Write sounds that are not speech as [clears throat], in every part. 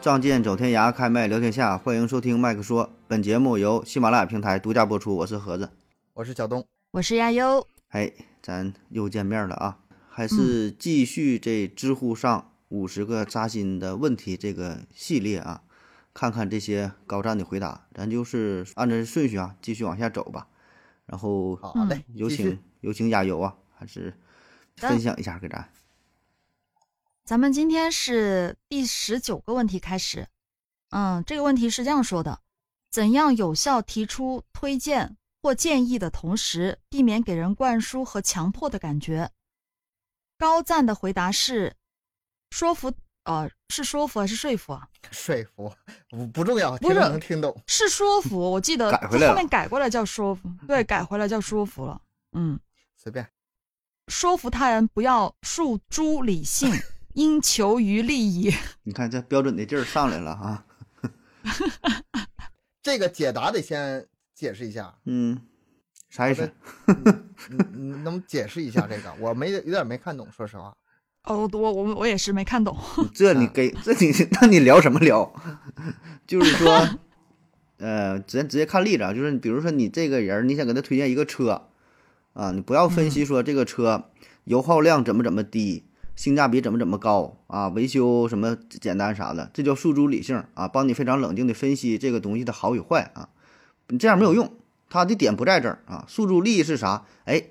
仗剑走天涯，开麦聊天下，欢迎收听麦克说。本节目由喜马拉雅平台独家播出。我是盒子，我是小东，我是亚优。嘿，咱又见面了啊！还是继续这知乎上五十个扎心的问题这个系列啊，看看这些高赞的回答。咱就是按照顺序啊，继续往下走吧。然后，好嘞，有请有请亚优啊，还是分享一下给咱。咱们今天是第十九个问题开始，嗯，这个问题是这样说的：怎样有效提出推荐或建议的同时，避免给人灌输和强迫的感觉？高赞的回答是：说服，呃，是说服还是说服啊？说服不不重要，不是能听懂，是说服。我记得后面改过来叫说服，对，改回来叫说服了。嗯，随便，说服他人不要诉诸理性。应求于利益，[laughs] 你看这标准的劲儿上来了啊！[laughs] 这个解答得先解释一下，嗯，啥意思？你 [laughs] 能解释一下这个？我没有点没看懂，说实话。哦，我我我也是没看懂。这你给这你那你聊什么聊？就是说，呃，直接直接看例子啊，就是比如说你这个人，你想给他推荐一个车啊，你不要分析说这个车油耗量怎么怎么低。性价比怎么怎么高啊？维修什么简单啥的，这叫诉诸理性啊，帮你非常冷静的分析这个东西的好与坏啊。你这样没有用，它的点不在这儿啊。诉诸利益是啥？哎，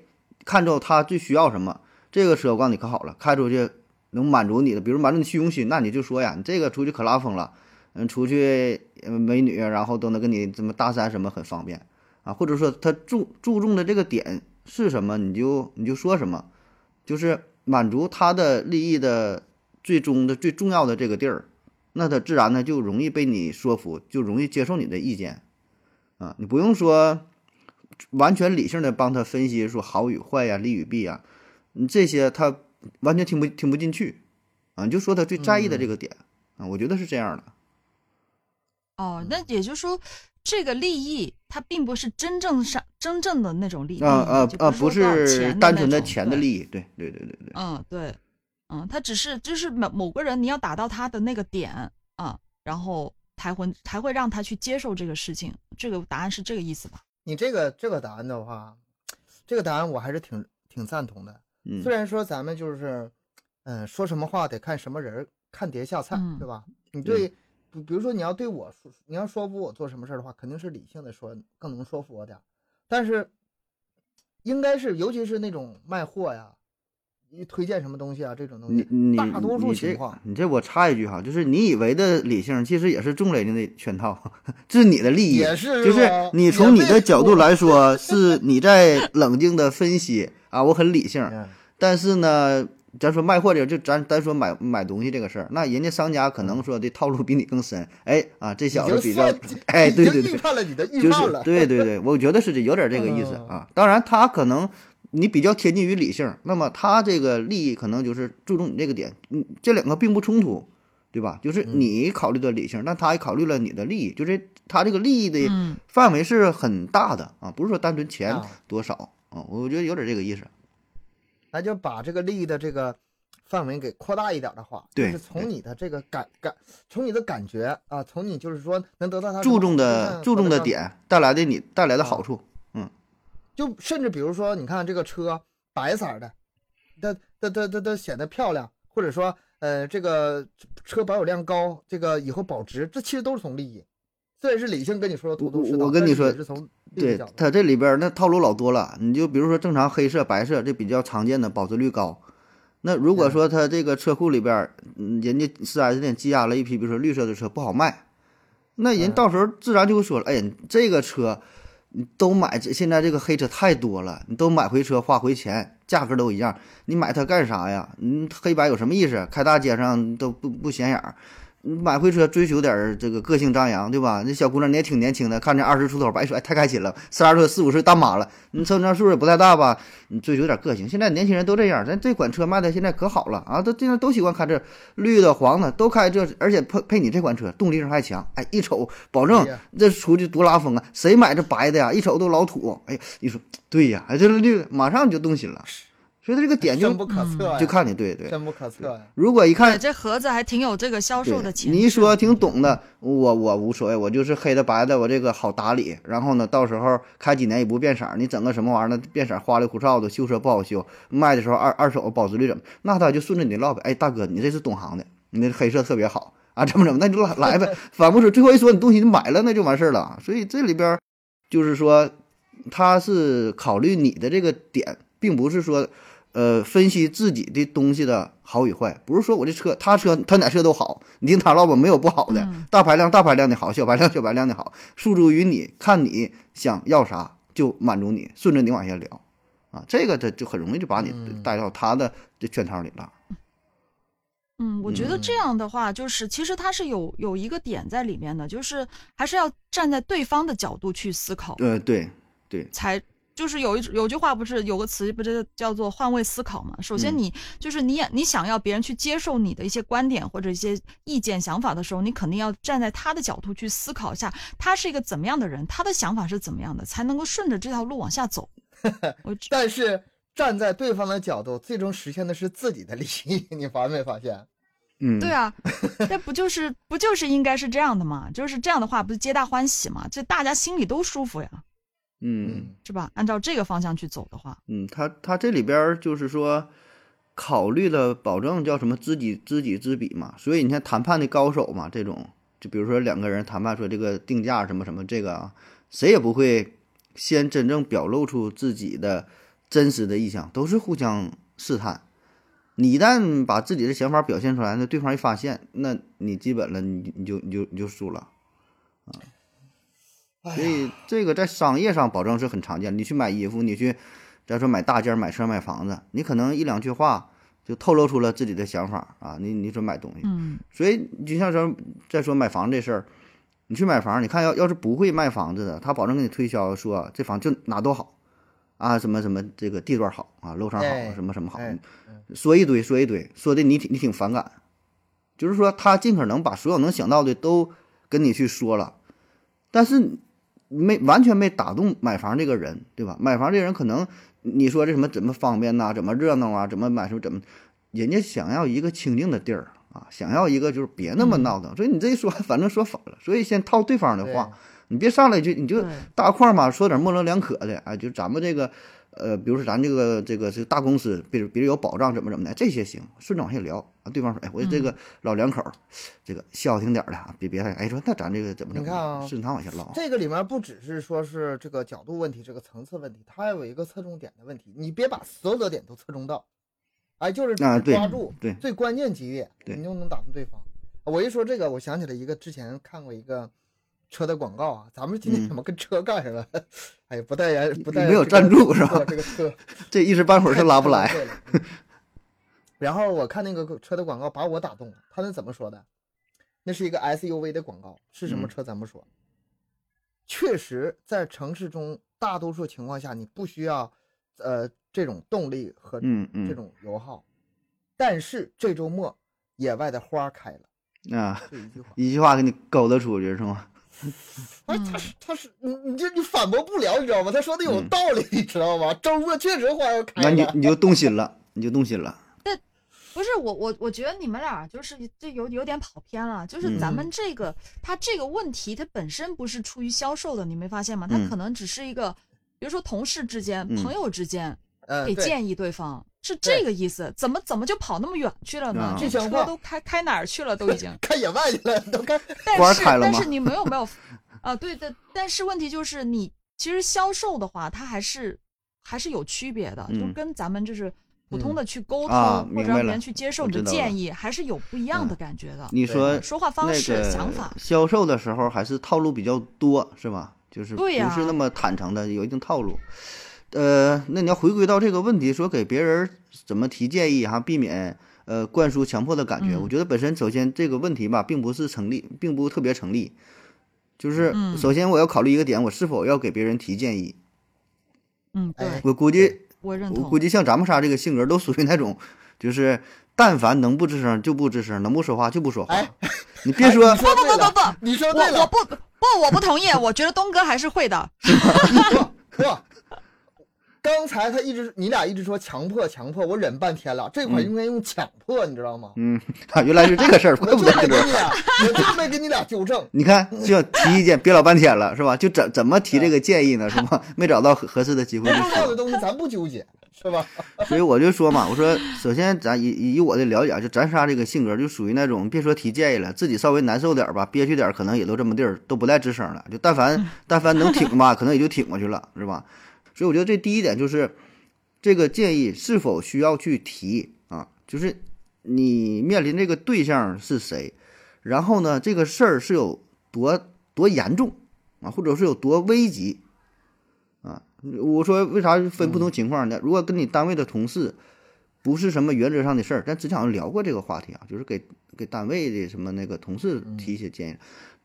看着他最需要什么，这个车我告诉你可好了，开出去能满足你的，比如满足你虚荣心，那你就说呀，你这个出去可拉风了，嗯，出去美女然后都能跟你怎么搭讪什么很方便啊。或者说他注注重的这个点是什么，你就你就说什么，就是。满足他的利益的最终的最重要的这个地儿，那他自然呢就容易被你说服，就容易接受你的意见，啊，你不用说完全理性的帮他分析说好与坏呀、利与弊呀，你这些他完全听不听不进去，啊，你就说他最在意的这个点，啊，我觉得是这样的。哦，那也就是说。这个利益，它并不是真正上真正的那种利益啊啊啊，不是单纯的钱的利益，对对对对对。嗯，对，嗯，他只是就是某某个人，你要打到他的那个点啊，然后才会才会让他去接受这个事情。这个答案是这个意思吧？你这个这个答案的话，这个答案我还是挺挺赞同的。嗯，虽然说咱们就是，嗯，说什么话得看什么人，看碟下菜，对吧？你对。比比如说，你要对我说，你要说服我做什么事儿的话，肯定是理性的说，更能说服我点儿。但是，应该是，尤其是那种卖货呀，你推荐什么东西啊，这种东西你，大多数情况，你这我插一句哈，就是你以为的理性，其实也是众人的那圈套，[laughs] 这是你的利益，也是，就是你从你的角度来说，[laughs] 是你在冷静的分析啊，我很理性，但是呢。咱说卖货的，就咱单说买买东西这个事儿，那人家商家可能说的套路比你更深。哎啊，这小子比较哎，对对对，就是对对对，我觉得是这有点这个意思啊。当然，他可能你比较贴近于理性，那么他这个利益可能就是注重你这个点，嗯，这两个并不冲突，对吧？就是你考虑的理性，但他也考虑了你的利益，就是他这个利益的范围是很大的啊，不是说单纯钱多少啊，我觉得有点这个意思。那就把这个利益的这个范围给扩大一点的话，对，是从你的这个感感，从你的感觉啊，从你就是说能得到他注重的注重的点带来的你带来的好处，嗯，就甚至比如说，你看这个车白色的，它它它它它显得漂亮，或者说呃这个车保有量高，这个以后保值，这其实都是从利益。这也是理性跟你说的，我跟你说，对它这里边那套路老多了。你就比如说正常黑色、白色这比较常见的，保值率高。那如果说它这个车库里边，人家四 S 店积压了一批，比如说绿色的车不好卖，那人到时候自然就会说了：“哎，这个车你都买，现在这个黑车太多了，你都买回车花回钱，价格都一样，你买它干啥呀？你黑白有什么意思？开大街上都不不显眼。”买回车追求点这个个性张扬，对吧？那小姑娘你也挺年轻的，看着二十出头，白说哎太开心了。三十岁四五岁大妈了，你车上数也不太大吧？你追求点个性。现在年轻人都这样，咱这款车卖的现在可好了啊，都现在都喜欢开这绿的、黄的，都开这，而且配配你这款车动力性还强。哎，一瞅保证这出去多拉风啊！谁买这白的呀？一瞅都老土。哎，你说对呀，哎这绿马上就动心了。所以他这个点就深不可测呀，就看你对对。深不可测呀。如果一看这盒子还挺有这个销售的潜你一说挺懂的，我我无所谓，我就是黑的白的，我这个好打理。然后呢，到时候开几年也不变色，你整个什么玩意儿呢？变色花里胡哨的，修车不好修，卖的时候二二手保值率怎么？那他就顺着你唠呗。哎，大哥，你这是懂行的，你那黑色特别好啊，怎么怎么？那你就来来呗。[laughs] 反不是最后一说你东西你买了，那就完事儿了。所以这里边就是说，他是考虑你的这个点，并不是说。呃，分析自己的东西的好与坏，不是说我这车，他车他哪车都好，你听他唠吧，没有不好的，大排量大排量的好，小排量小排量的好，诉诸于你，看你想要啥就满足你，顺着你往下聊，啊，这个他就很容易就把你带到他的这圈套里了。嗯，我觉得这样的话，就是其实他是有有一个点在里面的，就是还是要站在对方的角度去思考。呃，对对，才。就是有一有句话不是有个词不是叫做换位思考嘛？首先你就是你你想要别人去接受你的一些观点或者一些意见想法的时候，你肯定要站在他的角度去思考一下，他是一个怎么样的人，他的想法是怎么样的，才能够顺着这条路往下走。[laughs] 但是站在对方的角度，最终实现的是自己的利益，你发没发现？嗯，对啊，那不就是不就是应该是这样的嘛？就是这样的话，不是皆大欢喜嘛？这大家心里都舒服呀。嗯，是吧？按照这个方向去走的话，嗯，他他这里边就是说，考虑了保证叫什么知己知己知彼嘛。所以你看谈判的高手嘛，这种就比如说两个人谈判说这个定价什么什么这个啊，谁也不会先真正表露出自己的真实的意向，都是互相试探。你一旦把自己的想法表现出来，那对方一发现，那你基本了，你你就你就你就输了啊。所以这个在商业上保证是很常见。你去买衣服，你去再说买大件、买车、买房子，你可能一两句话就透露出了自己的想法啊。你你说买东西，嗯，所以就像说再说买房这事儿，你去买房，你看要要是不会卖房子的，他保证给你推销说这房就哪都好啊，什么什么这个地段好啊，楼层好，什么什么好，说一堆说一堆，说的你挺你挺反感，就是说他尽可能把所有能想到的都跟你去说了，但是。没完全没打动买房这个人，对吧？买房这人可能你说这什么怎么方便呐？怎么热闹啊？怎么买什么怎么？人家想要一个清静的地儿啊，想要一个就是别那么闹腾。所以你这一说，反正说反了。所以先套对方的话，你别上来就你就大块嘛，说点模棱两可的啊，就咱们这个。呃，比如说咱这个这个是大公司，比如比如有保障怎么怎么的，这些行，顺着往下聊啊。对方说，哎，我这个老两口，这个消停点的啊，别别太哎说，那咱这个怎么你看啊，顺畅往下唠。这个里面不只是说是这个角度问题，这个层次问题，它还有一个侧重点的问题。你别把所有的点都侧重到，哎，就是抓住对最关键几点，你就能打动对方。我一说这个，我想起来一个之前看过一个。车的广告啊，咱们今天怎么跟车干上了？[laughs] 哎呀，不代言，不带没有赞助是吧？这个车，[laughs] 这一时半会儿是拉不来。[laughs] 然后我看那个车的广告把我打动了，他那怎么说的？那是一个 SUV 的广告，是什么车咱不说。确实，在城市中，大多数情况下你不需要呃这种动力和这种油耗。但是这周末野外的花开了啊，一句话，一句话给你勾搭出去是吗？[laughs] 哎，他是他是你你这你反驳不了，你知道吗？他说的有道理，你知道吗？周末确实花要开，那你你就动心了，你就动心了。[laughs] 那不是我我我觉得你们俩就是这有有点跑偏了。就是咱们这个他这个问题，他本身不是出于销售的，你没发现吗？他可能只是一个，比如说同事之间、朋友之间，给建议对方。是这个意思，怎么怎么就跑那么远去了呢？这车都开开哪儿去了？都已经 [laughs] 开野外去了，都开。但是 [laughs] 但是你没有没有 [laughs] 啊？对的，但是问题就是你其实销售的话，它还是还是有区别的，就跟咱们就是普通的去沟通或者让别人去接受你的建议，还是有不一样的感觉的。你说说话方式、想法，销售的时候还是套路比较多，是吧？就是不是那么坦诚的，有一定套路。呃，那你要回归到这个问题，说给别人怎么提建议哈，避免呃灌输强迫的感觉。我觉得本身首先这个问题吧，并不是成立，并不特别成立。就是首先我要考虑一个点，我是否要给别人提建议。嗯，对。我估计我认同。我估计像咱们仨这个性格，都属于那种，就是但凡能不吱声就不吱声，能不说话就不说话。你别说。不不不不不，你说对了。我我不不，我不同意。我觉得东哥还是会的。哥。[laughs] 刚才他一直你俩一直说强迫强迫，我忍半天了，这块应该用强迫，你知道吗？嗯，[laughs] 啊，原来是这个事儿，怪不得你俩，[laughs] 我就没给你俩纠正。你看，就提意见憋老半天了，是吧？[laughs] 就怎怎么提这个建议呢？是吧？没找到合合适的机会。重要的东西咱不纠结，是吧？所以我就说嘛，我说首先咱以以我的了解，就咱仨这个性格就属于那种，别说提建议了，自己稍微难受点吧，憋屈点，可能也都这么地儿，都不带吱声了。就但凡但凡能挺吧，可能也就挺过去了，是吧？所以我觉得这第一点就是。这个建议是否需要去提啊？就是你面临这个对象是谁，然后呢，这个事儿是有多多严重啊，或者是有多危急啊？我说为啥分不同情况呢？如果跟你单位的同事不是什么原则上的事儿，咱之前好像聊过这个话题啊，就是给给单位的什么那个同事提一些建议。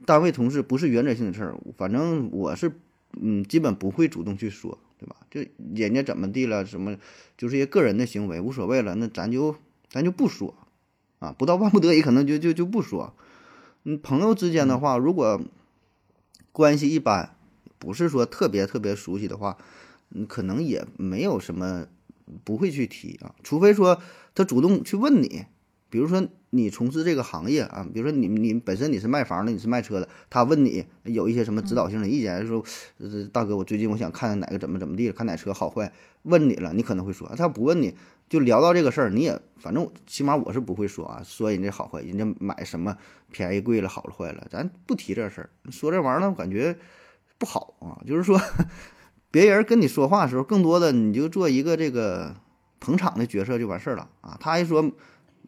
单位同事不是原则性的事儿，反正我是嗯，基本不会主动去说。对吧？就人家怎么地了，什么就是一些个人的行为，无所谓了。那咱就咱就不说啊，不到万不得已，可能就就就不说。嗯，朋友之间的话，如果关系一般，不是说特别特别熟悉的话，嗯，可能也没有什么不会去提啊，除非说他主动去问你。比如说你从事这个行业啊，比如说你你本身你是卖房的，你是卖车的，他问你有一些什么指导性的意见，说大哥，我最近我想看哪个怎么怎么地，看哪车好坏，问你了，你可能会说，他不问你就聊到这个事儿，你也反正起码我是不会说啊，说人家好坏，人家买什么便宜贵了好了坏了，咱不提这事儿，说这玩意儿呢，我感觉不好啊，就是说别人跟你说话的时候，更多的你就做一个这个捧场的角色就完事儿了啊，他一说。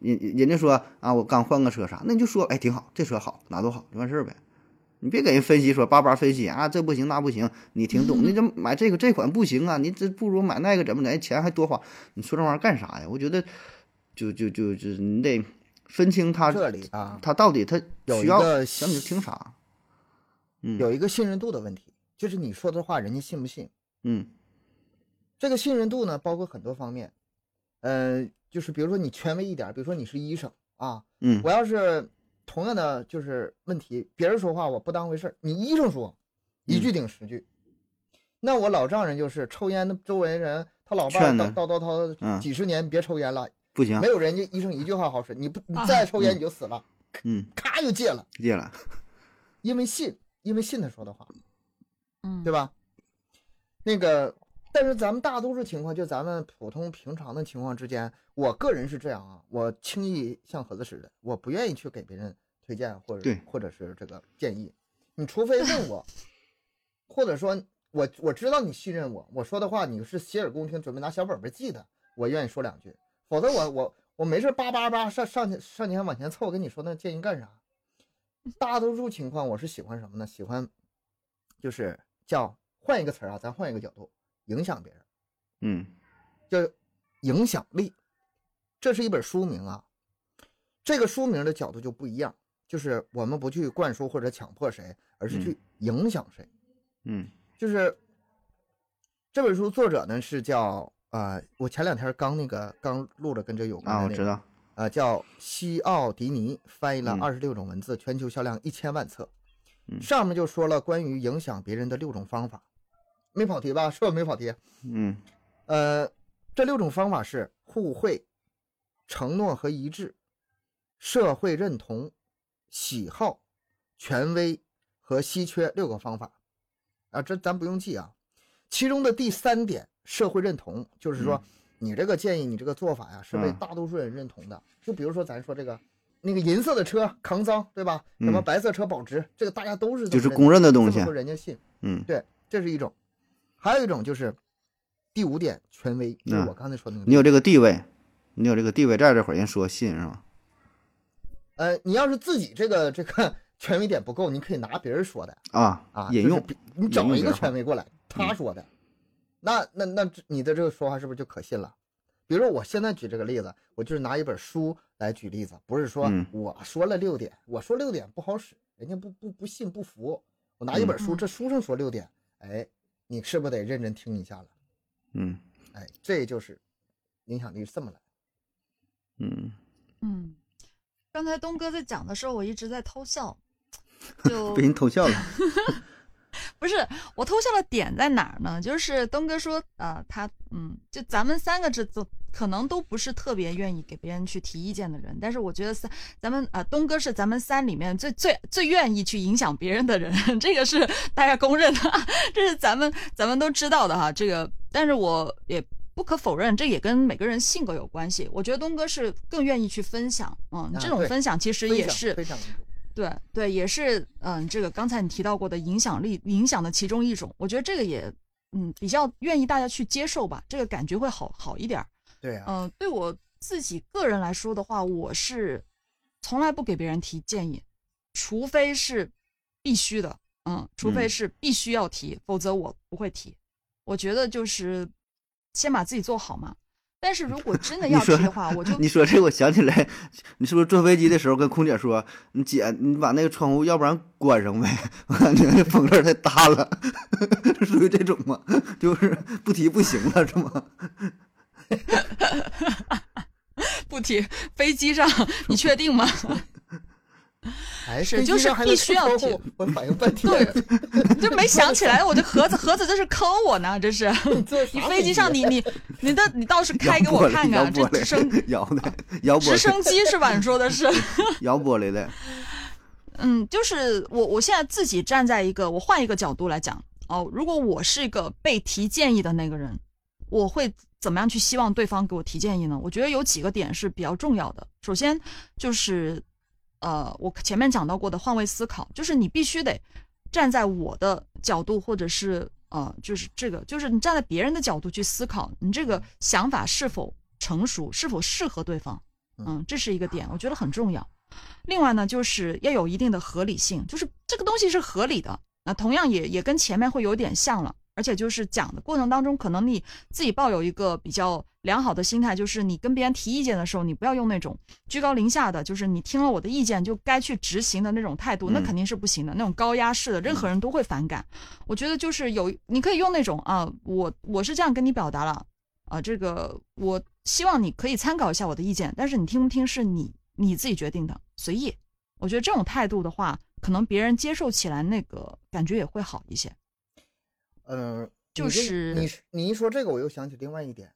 人人家说啊，我刚换个车啥，那你就说，哎，挺好，这车好，哪都好，就完事儿呗。你别给人分析说叭叭分析啊，这不行那不行，你挺懂。你这买这个这款不行啊，你这不如买那个怎么的，钱还多花。你说这玩意儿干啥呀？我觉得，就就就就你得分清他这里啊，他到底他需要想你就听啥。嗯，有一个信任度的问题，就是你说的话人家信不信？嗯，这个信任度呢，包括很多方面，嗯。就是比如说你权威一点，比如说你是医生啊，嗯，我要是同样的就是问题，别人说话我不当回事儿，你医生说一句顶十句，那我老丈人就是抽烟的周围人，他老伴叨叨叨叨几十年别抽烟了，不行，没有人家医生一句话好使，你不你再抽烟你就死了，嗯，咔就戒了，戒了，因为信，因为信他说的话，嗯，对吧？那个。但是咱们大多数情况，就咱们普通平常的情况之间，我个人是这样啊，我轻易像盒子似的，我不愿意去给别人推荐或者或者是这个建议。你除非问我，或者说我我知道你信任我，我说的话你是洗耳恭听，准备拿小本本记的，我愿意说两句。否则我我我没事叭叭叭上上前上前往前凑，跟你说那建议干啥？大多数情况我是喜欢什么呢？喜欢就是叫换一个词儿啊，咱换一个角度。影响别人，嗯，叫影响力。这是一本书名啊，这个书名的角度就不一样，就是我们不去灌输或者强迫谁，而是去影响谁。嗯，就是这本书作者呢是叫啊，我前两天刚那个刚录了跟这有关的啊，我知道啊，叫西奥迪尼，翻译了二十六种文字，全球销量一千万册。上面就说了关于影响别人的六种方法。没跑题吧？是不是没跑题？嗯，呃，这六种方法是互惠、承诺和一致、社会认同、喜好、权威和稀缺六个方法啊，这咱不用记啊。其中的第三点，社会认同，就是说你这个建议，你这个做法呀，是被大多数人认同的。就比如说咱说这个，那个银色的车扛脏，对吧？什么白色车保值，这个大家都是就是公认的东西，说人家信。嗯，对，这是一种。还有一种就是第五点，权威，就是我刚才说那个。你有这个地位，你有这个地位，在这会儿人说信是吧？呃，你要是自己这个这个权威点不够，你可以拿别人说的啊啊引用，你找一个权威过来，他说的，那那那你的这个说话是不是就可信了？比如说我现在举这个例子，我就是拿一本书来举例子，不是说我说了六点，我说六点不好使，人家不不不信不服，我拿一本书，这书上说六点，哎。你是不是得认真听一下了？嗯，哎，这就是影响力是这么来。嗯嗯，刚才东哥在讲的时候，我一直在偷笑，就 [laughs] 被人偷笑了。[laughs] 不是我偷笑的点在哪儿呢？就是东哥说，呃，他嗯，就咱们三个这都可能都不是特别愿意给别人去提意见的人，但是我觉得三咱们啊，东哥是咱们三里面最最最愿意去影响别人的人，[laughs] 这个是大家公认的，[laughs] 这是咱们咱们都知道的哈。这个，但是我也不可否认，这也跟每个人性格有关系。我觉得东哥是更愿意去分享，嗯，这种分享其实也是。对对，也是嗯，这个刚才你提到过的影响力影响的其中一种，我觉得这个也嗯比较愿意大家去接受吧，这个感觉会好好一点。对呀，嗯，对我自己个人来说的话，我是从来不给别人提建议，除非是必须的，嗯，除非是必须要提，否则我不会提。我觉得就是先把自己做好嘛。但是如果真的 [laughs] 要提的话，我就你说这，我想起来，你是不是坐飞机的时候跟空姐说，你姐，你把那个窗户要不然关上呗，[laughs] 我感觉那风有点太大了，[laughs] 属于这种吗？就是不提不行了，是吗？[laughs] 不提，飞机上你确定吗？还是就是必须要提，我反应半 [laughs] 天，对，就没想起来，我这盒子盒子这是坑我呢，这是。[laughs] 你飞机上你你你的你倒是开给我看看，这直升摇的摇直升机是吧？你说的是摇玻璃的。嗯，就是我我现在自己站在一个我换一个角度来讲哦，如果我是一个被提建议的那个人，我会怎么样去希望对方给我提建议呢？我觉得有几个点是比较重要的。首先就是。呃，我前面讲到过的换位思考，就是你必须得站在我的角度，或者是呃，就是这个，就是你站在别人的角度去思考，你这个想法是否成熟，是否适合对方，嗯，这是一个点，我觉得很重要。另外呢，就是要有一定的合理性，就是这个东西是合理的。那同样也也跟前面会有点像了。而且就是讲的过程当中，可能你自己抱有一个比较良好的心态，就是你跟别人提意见的时候，你不要用那种居高临下的，就是你听了我的意见就该去执行的那种态度，那肯定是不行的。那种高压式的，任何人都会反感。我觉得就是有，你可以用那种啊，我我是这样跟你表达了啊，这个我希望你可以参考一下我的意见，但是你听不听是你你自己决定的，随意。我觉得这种态度的话，可能别人接受起来那个感觉也会好一些。嗯，就是你你一说这个，我又想起另外一点，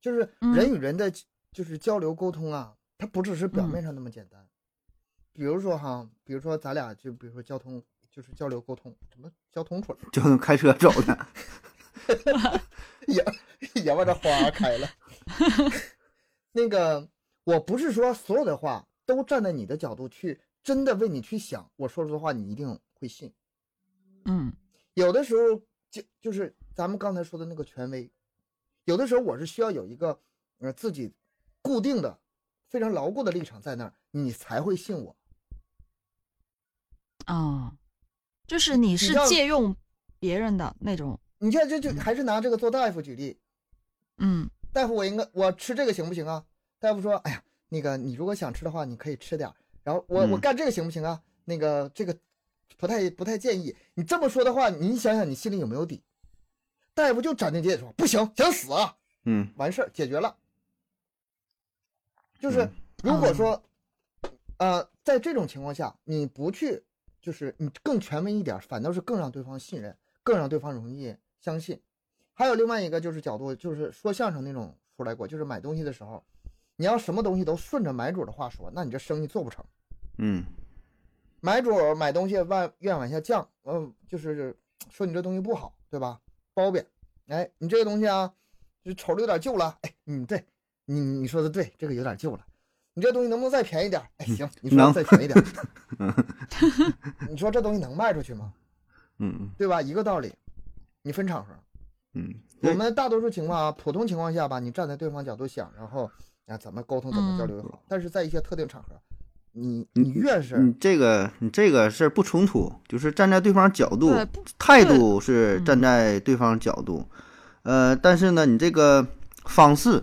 就是人与人的就是交流沟通啊，它不只是表面上那么简单。比如说哈，比如说咱俩就比如说交通，就是交流沟通，什么交通腿，就能开车走的，也也把这花开了。[laughs] 那个，我不是说所有的话都站在你的角度去，真的为你去想，我说出的话你一定会信。嗯，有的时候。就就是咱们刚才说的那个权威，有的时候我是需要有一个呃自己固定的、非常牢固的立场在那儿，你才会信我。啊，就是你是借用别人的那种。你看，就就还是拿这个做大夫举例。嗯，大夫，我应该我吃这个行不行啊？大夫说：“哎呀，那个你如果想吃的话，你可以吃点然后我我干这个行不行啊？那个这个。不太不太建议你这么说的话，你想想你心里有没有底？大夫就斩钉截铁说不行，想死啊！嗯，完事儿解决了。就是如果说，呃，在这种情况下，你不去，就是你更权威一点，反倒是更让对方信任，更让对方容易相信。还有另外一个就是角度，就是说相声那种出来过，就是买东西的时候，你要什么东西都顺着买主的话说，那你这生意做不成。嗯。买主买东西万愿往下降，嗯，就是 [tsk] 说你这东西不好，对吧？褒贬，哎，你这个东西啊，就瞅着有点旧了，哎，嗯，对，你你说的对，这个有点旧了，你这东西能不能再便宜点？哎，行，你说再便宜点，[laughs] 你说这东西能卖出去吗？嗯对吧？一个道理，你分场合，嗯，我们大多数情况啊，普通情况下吧，你站在对方角度想，然后啊怎么沟通怎么交流也好，但是在一些特定场合。你你越是你这个你这个事儿不冲突，就是站在对方角度，态度是站在对方角度，呃，但是呢，你这个方式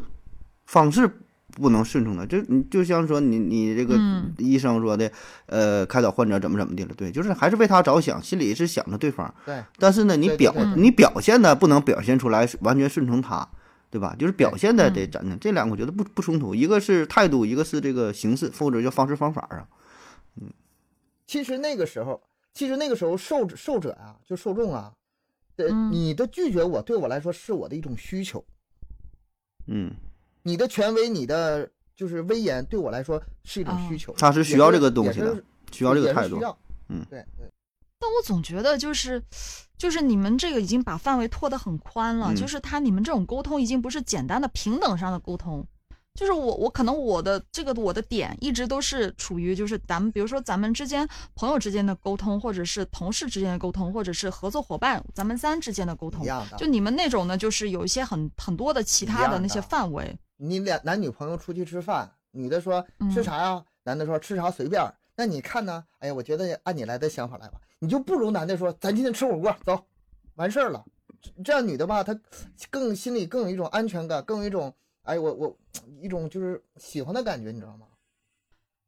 方式不能顺从的，就你就像说你你这个医生说的，呃，开导患者怎么怎么的了，对，就是还是为他着想，心里是想着对方，对，但是呢，你表你表现的不能表现出来完全顺从他。对吧？就是表现的得怎的，这两个我觉得不不冲突，一个是态度，一个是这个形式，或者叫方式方法啊。嗯，其实那个时候，其实那个时候受受者啊，就受众啊，呃，你的拒绝我对我来说是我的一种需求。嗯，你的权威，你的就是威严，对我来说是一种需求。他是需要这个东西的，需要这个态度。嗯，对对。但我总觉得就是，就是你们这个已经把范围拓得很宽了，就是他你们这种沟通已经不是简单的平等上的沟通。就是我，我可能我的这个我的点一直都是处于就是咱们比如说咱们之间朋友之间的沟通，或者是同事之间的沟通，或者是合作伙伴咱们三之间的沟通。就你们那种呢，就是有一些很很多的其他的那些范围。你俩男女朋友出去吃饭，女的说吃啥呀？男的说吃啥随便。那你看呢？哎呀，我觉得按你来的想法来吧，你就不如男的说咱今天吃火锅走，完事儿了。这样女的吧，她更心里更有一种安全感，更有一种。哎，我我一种就是喜欢的感觉，你知道吗？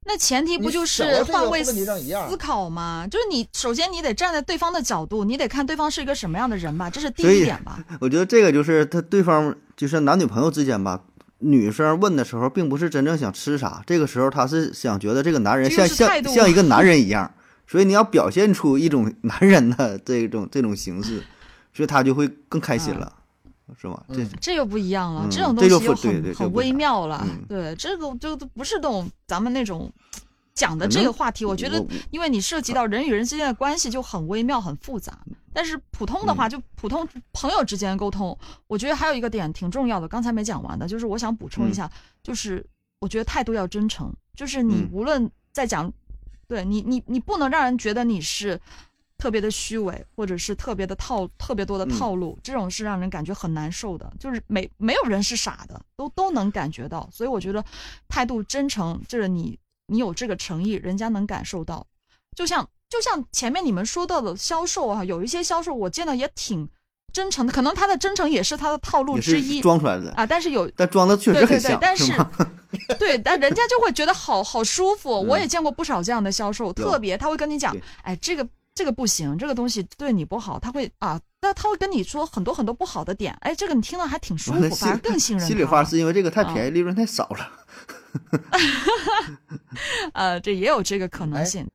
那前提不就是换位思考吗？就是你首先你得站在对方的角度，你得看对方是一个什么样的人吧，这是第一点吧。我觉得这个就是他对方就是男女朋友之间吧，女生问的时候并不是真正想吃啥，这个时候她是想觉得这个男人像像像一个男人一样，所以你要表现出一种男人的这种这种形式，所以他就会更开心了。是吗？这这又不一样了，这种东西又很很微妙了。对，这个就不是那种咱们那种讲的这个话题。我觉得，因为你涉及到人与人之间的关系，就很微妙、很复杂。但是普通的话，就普通朋友之间沟通，我觉得还有一个点挺重要的，刚才没讲完的，就是我想补充一下，就是我觉得态度要真诚，就是你无论在讲，对你，你你不能让人觉得你是。特别的虚伪，或者是特别的套，特别多的套路，这种是让人感觉很难受的。就是没没有人是傻的，都都能感觉到。所以我觉得态度真诚，就是你你有这个诚意，人家能感受到。就像就像前面你们说到的销售啊，有一些销售我见到也挺真诚的，可能他的真诚也是他的套路之一，装出来的啊。但是有，但装的确实很像，但是 [laughs] 对，但人家就会觉得好好舒服。我也见过不少这样的销售，特别他会跟你讲，哎，这个。这个不行，这个东西对你不好，他会啊，那他会跟你说很多很多不好的点，哎，这个你听了还挺舒服，反而更信任。心里话是因为这个太便宜，利润太少了。[laughs] [laughs] 呃，这也有这个可能性。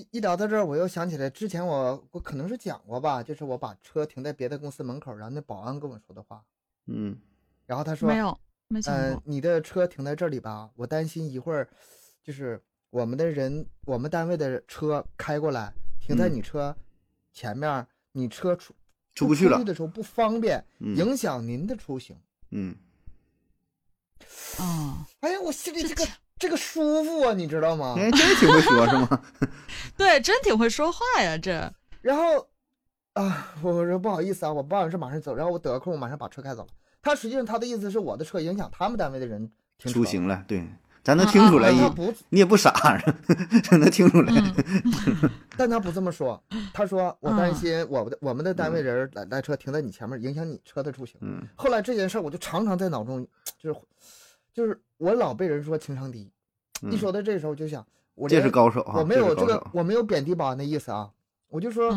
我一一聊到这儿，我又想起来之前我我可能是讲过吧，就是我把车停在别的公司门口，然后那保安跟我说的话。嗯。然后他说没有没讲过。你的车停在这里吧，我担心一会儿就是。我们的人，我们单位的车开过来，停在你车前面，你车出出不去了的时候不方便，影响您的出行。嗯。啊！哎呀，我心里这个这个舒服啊，你知道吗？哎，真挺会说，是吗？[laughs] 对，真挺会说话呀，这。[laughs] 然后啊，我说不好意思啊，我不好意思马上走，然后我得空，我马上把车开走了。他实际上他的意思是我的车影响他们单位的人出行了，对。咱能听出来，你你也不傻，[laughs] 能听出来。但他不这么说，他说我担心我们的我们的单位人来来车停在你前面，影响你车的出行。后来这件事我就常常在脑中，就是就是我老被人说情商低，一说到这时候就想，我这是高手啊！我没有这个，我没有贬低保安的意思啊，我就说，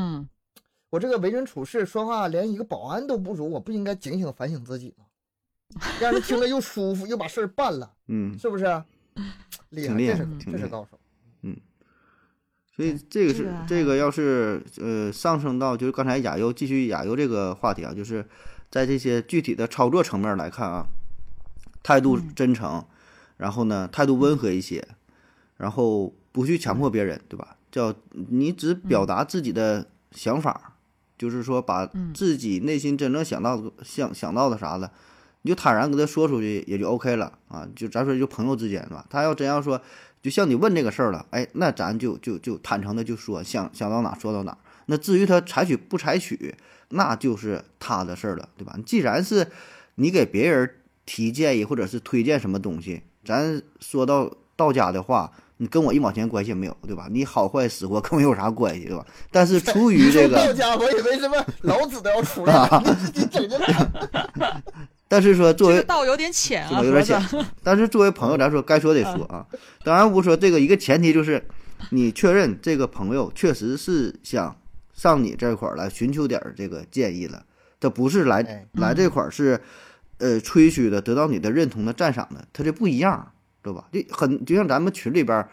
我这个为人处事说话连一个保安都不如，我不应该警醒反省自己吗？让人听了又舒服，又把事儿办了，[laughs] 嗯，是不是？厉害，这是这是高手，嗯，所以这个是这个要是呃上升到就是刚才亚优继续亚优这个话题啊，就是在这些具体的操作层面来看啊，态度真诚，然后呢态度温和一些，然后不去强迫别人，对吧？叫你只表达自己的想法，就是说把自己内心真正想到的想想到的啥的。你就坦然跟他说出去也就 OK 了啊，就咱说就朋友之间吧。他要真要说，就像你问这个事儿了，哎，那咱就就就坦诚的就说，想想到哪说到哪。那至于他采取不采取，那就是他的事儿了，对吧？既然是你给别人提建议或者是推荐什么东西，咱说到道家的话，你跟我一毛钱关系也没有，对吧？你好坏死活跟我有啥关系，对吧？但是出于这个 [laughs] 道家，我以为什么老子都要出来了，[laughs] 你整进来。但是说作为道有点浅啊，有点浅。但是作为朋友，咱说该说得说啊。[laughs] 当然，我说这个一个前提就是，你确认这个朋友确实是想上你这块儿来寻求点这个建议了，他不是来来这块儿是呃吹嘘的，得到你的认同的赞赏的，他这不一样，对吧？就很就像咱们群里边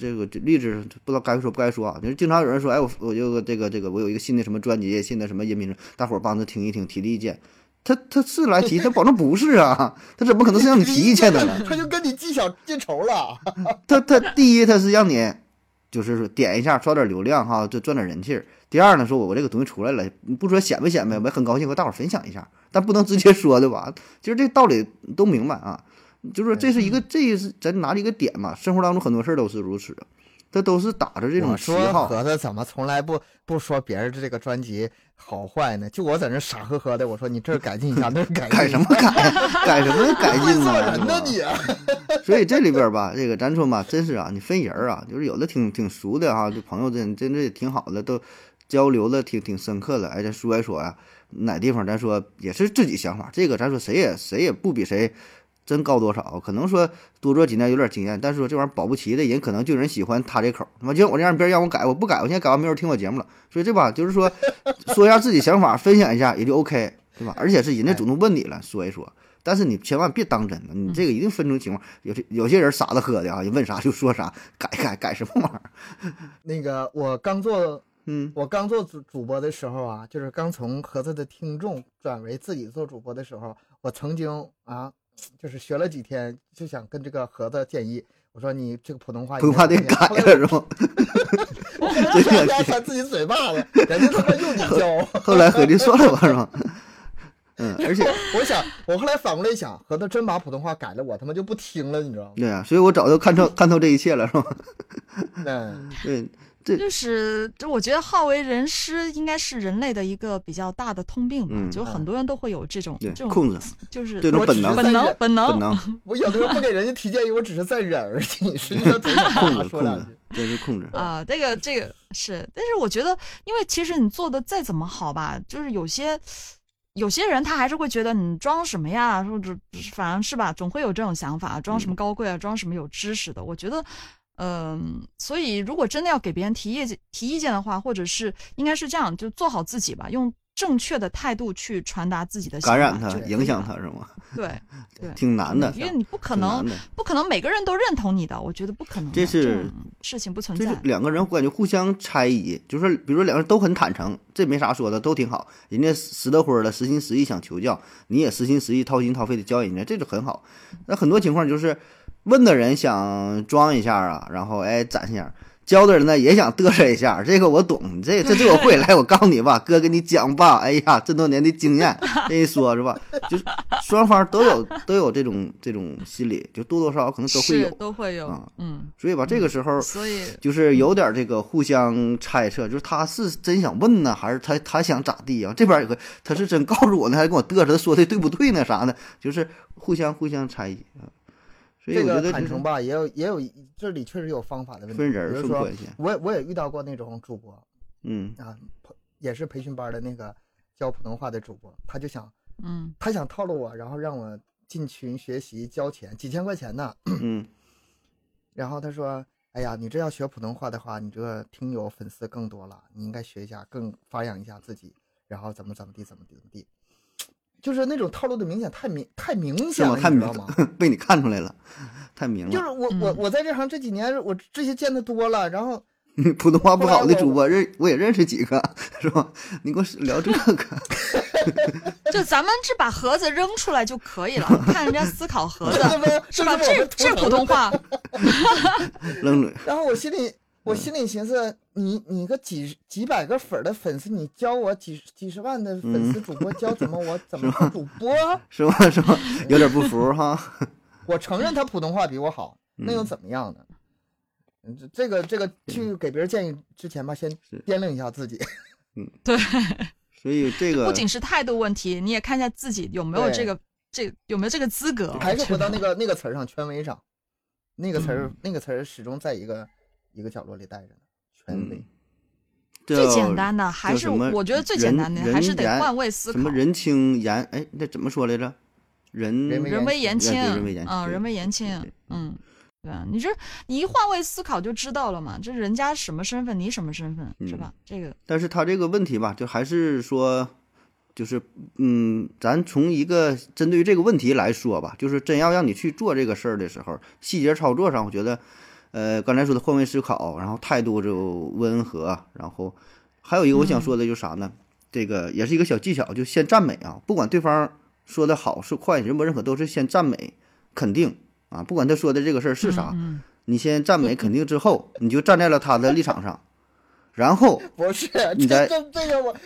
这个励志不知道该说不该说啊。就是经常有人说，哎，我我有个这个这个，我有一个新的什么专辑，新的什么音频，大伙儿帮着听一听，提意见。他他是来提，他保证不是啊，他怎么可能是让你提意见的呢？[laughs] 他就跟你记小记仇了。[laughs] 他他第一他是让你就是说点一下刷点流量哈，就赚点人气儿。第二呢，说我我这个东西出来了，不说显摆显摆，我也很高兴和大伙儿分享一下，但不能直接说对吧？其实这道理都明白啊，就是说这是一个这是咱拿着一个点嘛，生活当中很多事儿都是如此的。这都是打着这种旗号。盒子怎么从来不不说别人的这个专辑好坏呢？就我在那傻呵呵的，我说你这改进一下，[laughs] 那改改什么改？改什么改进呢？[laughs] 人呢你？[laughs] 所以这里边吧，这个咱说嘛，真是啊，你分人啊，就是有的挺挺熟的哈，就朋友真真的也挺好的，都交流的挺挺深刻的。哎，咱说一说呀，哪地方咱说也是自己想法，这个咱说谁也谁也不比谁。真高多少？可能说多做几年有点经验，但是说这玩意儿保不齐的人，可能就有人喜欢他这口。他妈就像我这样，别人让我改，我不改，我现在改完没人听我节目了。所以这吧，就是说 [laughs] 说一下自己想法，分享一下也就 OK，对吧？而且是人家主动问你了，说一说。但是你千万别当真了，你这个一定分出情况。有些有些人傻子喝的啊，人问啥就说啥，改改改什么玩意儿？[laughs] 那个我刚做，嗯，我刚做主主播的时候啊，就是刚从盒子的听众转为自己做主播的时候，我曾经啊。就是学了几天，就想跟这个盒子建议，我说你这个普通话普通话得改了是吗？[laughs] 人家扇自己嘴巴子，人家他妈用你教。后来合计算了吧，是吧？嗯，而且我想，我后来反过来想，盒子真把普通话改了，我他妈就不听了，你知道吗？对啊，所以我早就看透看透这一切了，是吧？嗯，[laughs] 对。就是，就我觉得好为人师应该是人类的一个比较大的通病吧，就很多人都会有这种这种控制，就是这种本能本能本能。[laughs] 我有的时候不给人家提建议，我只是在忍而已，实际上控制控制，这是控制啊。这个这个是，但是我觉得，因为其实你做的再怎么好吧，就是有些有些人他还是会觉得你装什么呀，或者反正是吧，总会有这种想法，装什么高贵啊，装什么有知识的。我觉得。嗯，所以如果真的要给别人提意见、提意见的话，或者是应该是这样，就做好自己吧，用正确的态度去传达自己的，感染他、影响他是吗？对 [laughs] 对，挺难的，因为你不可能，不可能每个人都认同你的，我觉得不可能。这是事情不存在。两个人我感觉互相猜疑，就是比如说两个人都很坦诚，这没啥说的，都挺好。人家实得婚了，实心实意想求教，你也实心实意掏心掏肺的教人家，这就很好。那很多情况就是。问的人想装一下啊，然后哎展现一下；教的人呢也想嘚瑟一下。这个我懂，这 [laughs] 这这我会。来，我告诉你吧，哥给你讲吧。哎呀，这么多年的经验，这一说是吧？就是双方都有都有这种这种心理，就多多少少可能都会有，都会有啊。嗯，所以吧，这个时候所以就是有点这个互相猜测，就是他是真想问呢，还是他他想咋地啊？这边有个他是真告诉我呢，还跟我嘚瑟，说的对不对呢？啥的，就是互相互相猜疑啊。这个坦诚吧，也有也有，这里确实有方法的问题。分人分关系。我我也遇到过那种主播，嗯啊，也是培训班的那个教普通话的主播，他就想，嗯，他想套路我，然后让我进群学习交钱，几千块钱呢。嗯。[clears throat] 然后他说：“哎呀，你这要学普通话的话，你这个听友粉丝更多了，你应该学一下，更发扬一下自己，然后怎么怎么地，怎么地怎么地。”就是那种套路的明显太明太明显了，太明了吗？[laughs] 被你看出来了，太明了。就是我我我在这行这几年，我这些见的多了，然后 [laughs] 普通话不好的主播认我也认识几个，是吧？你给我聊这个，[laughs] 就咱们是把盒子扔出来就可以了，看人家思考盒子是吧？这这普通话，扔了然后我心里。我心里寻思，你你个几几百个粉的粉丝，你教我几几十万的粉丝主播教怎么我 [laughs] 怎么当主播？是吗？是吗？[laughs] 有点不服哈。[laughs] 我承认他普通话比我好，那又怎么样呢？这这个这个去给别人建议之前吧，先掂量一下自己。嗯，对。所以这个不仅是态度问题，你也看一下自己有没有这个这有没有这个资格。还是回到那个那个词儿上，权威上，那个词儿那个词儿始终在一个。一个角落里待着呢，权威。最简单的还是我觉得最简单的还是得换位思考。什么人轻言？哎，那怎么说来着？人人微言轻啊，人微言轻。嗯，对吧，你这你一换位思考就知道了嘛。这人家什么身份，你什么身份，是吧？这个。但是他这个问题吧，就还是说，就是嗯，咱从一个针对于这个问题来说吧，就是真要让你去做这个事儿的时候，细节操作上，我觉得。呃，刚才说的换位思考，然后态度就温和，然后还有一个我想说的就是啥呢？这个也是一个小技巧，就先赞美啊，不管对方说的好是坏，认不认可，都是先赞美肯定啊，不管他说的这个事儿是啥，你先赞美肯定之后，你就站在了他的立场上，然后不是你这这这个我。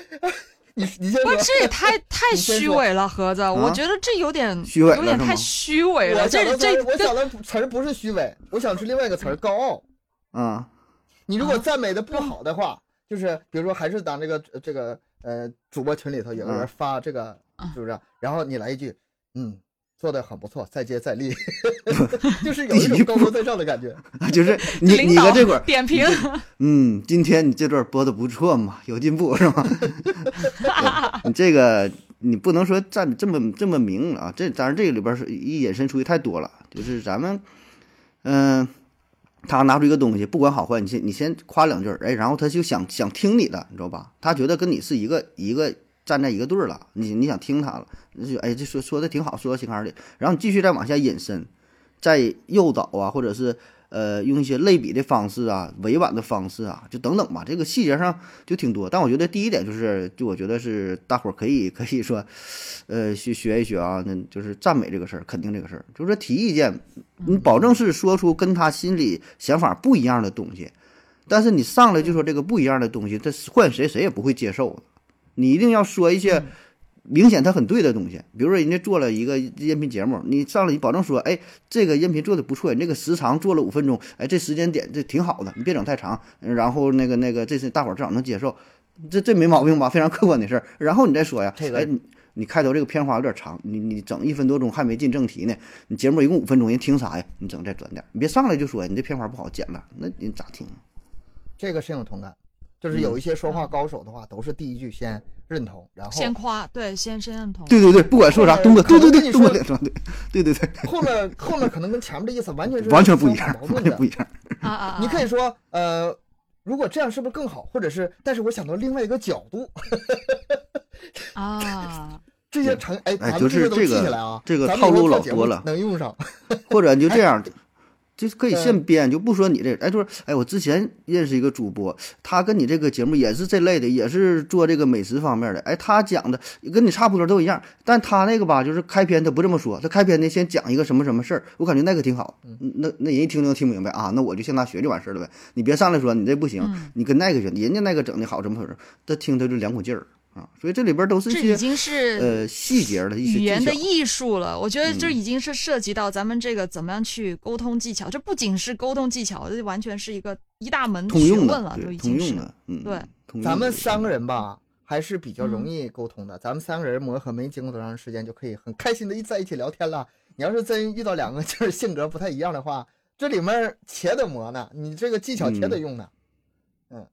你你先不，这也太 [laughs] 太虚伪了，盒子，我觉得这有点虚伪，有点太虚伪了。这这我想的词儿不是虚伪，我想是另外一个词儿，高傲。[laughs] 啊，你如果赞美的不好的话，就是比如说还是当这个这个呃主播群里头有个人发这个，是不是？然后你来一句，嗯。做的很不错，再接再厉，[laughs] 就是有一种高高在上的感觉。[laughs] 就是你你搁这会儿点评，嗯，今天你这段播的不错嘛，有进步是吗？[laughs] 你这个你不能说站这么这么明啊，这当然这个里边是一引申出去太多了。就是咱们，嗯，他拿出一个东西，不管好坏，你先你先夸两句，哎，然后他就想想听你的，你知道吧？他觉得跟你是一个一个。站在一个队儿了，你你想听他了，那就哎，这说说的挺好，说到心坎里，然后你继续再往下引申，再诱导啊，或者是呃用一些类比的方式啊，委婉的方式啊，就等等吧，这个细节上就挺多。但我觉得第一点就是，就我觉得是大伙儿可以可以说，呃，去学一学啊，那就是赞美这个事儿，肯定这个事儿，就是说提意见，你保证是说出跟他心里想法不一样的东西，但是你上来就说这个不一样的东西，他换谁谁也不会接受。你一定要说一些明显他很对的东西，比如说人家做了一个音频节目，你上来你保证说，哎，这个音频做的不错，你这个时长做了五分钟，哎，这时间点这挺好的，你别整太长，然后那个那个这是大伙儿至少能接受，这这没毛病吧？非常客观的事儿。然后你再说呀，哎，你你开头这个片花有点长，你你整一分多钟还没进正题呢，你节目一共五分钟，人听啥呀？你整再短点，你别上来就说你这片花不好剪了，那人咋听？这个深有同感。就是有一些说话高手的话，都是第一句先认同，然后先夸，对，先先认同。对对对，不管说啥，东哥，对对对，东哥，对对对。[laughs] 后面后面可能跟前面的意思完全是完全不一样，完全不一样。啊啊！你可以说，呃，如果这样是不是更好？或者是，但是我想到另外一个角度。啊，[laughs] 这些成哎，就是这些都记下来啊，这个套路老多了，能用上。或者你就这样。[laughs] 就可以现编，就不说你这，哎，就是，哎，我之前认识一个主播，他跟你这个节目也是这类的，也是做这个美食方面的，哎，他讲的跟你差不多都一样，但他那个吧，就是开篇他不这么说，他开篇呢先讲一个什么什么事儿，我感觉那个挺好，那那人一听就听明白啊，那我就向他学就完事儿了呗，你别上来说你这不行，你跟那个学，人家那个整的好，怎么回事？他听他就两股劲儿。啊，所以这里边都是一些，已经是呃细节的一些语言的艺术了。我觉得这已经是涉及到咱们这个怎么样去沟通技巧。这不仅是沟通技巧，这完全是一个一大门学问了，就已经是。嗯，对。咱们三个人吧，还是比较容易沟通的。咱们三个人磨合没经过多长时间，就可以很开心的一在一起聊天了。你要是真遇到两个 [laughs] 就是性格不太一样的话，这里面且得磨呢，你这个技巧且得用呢。嗯，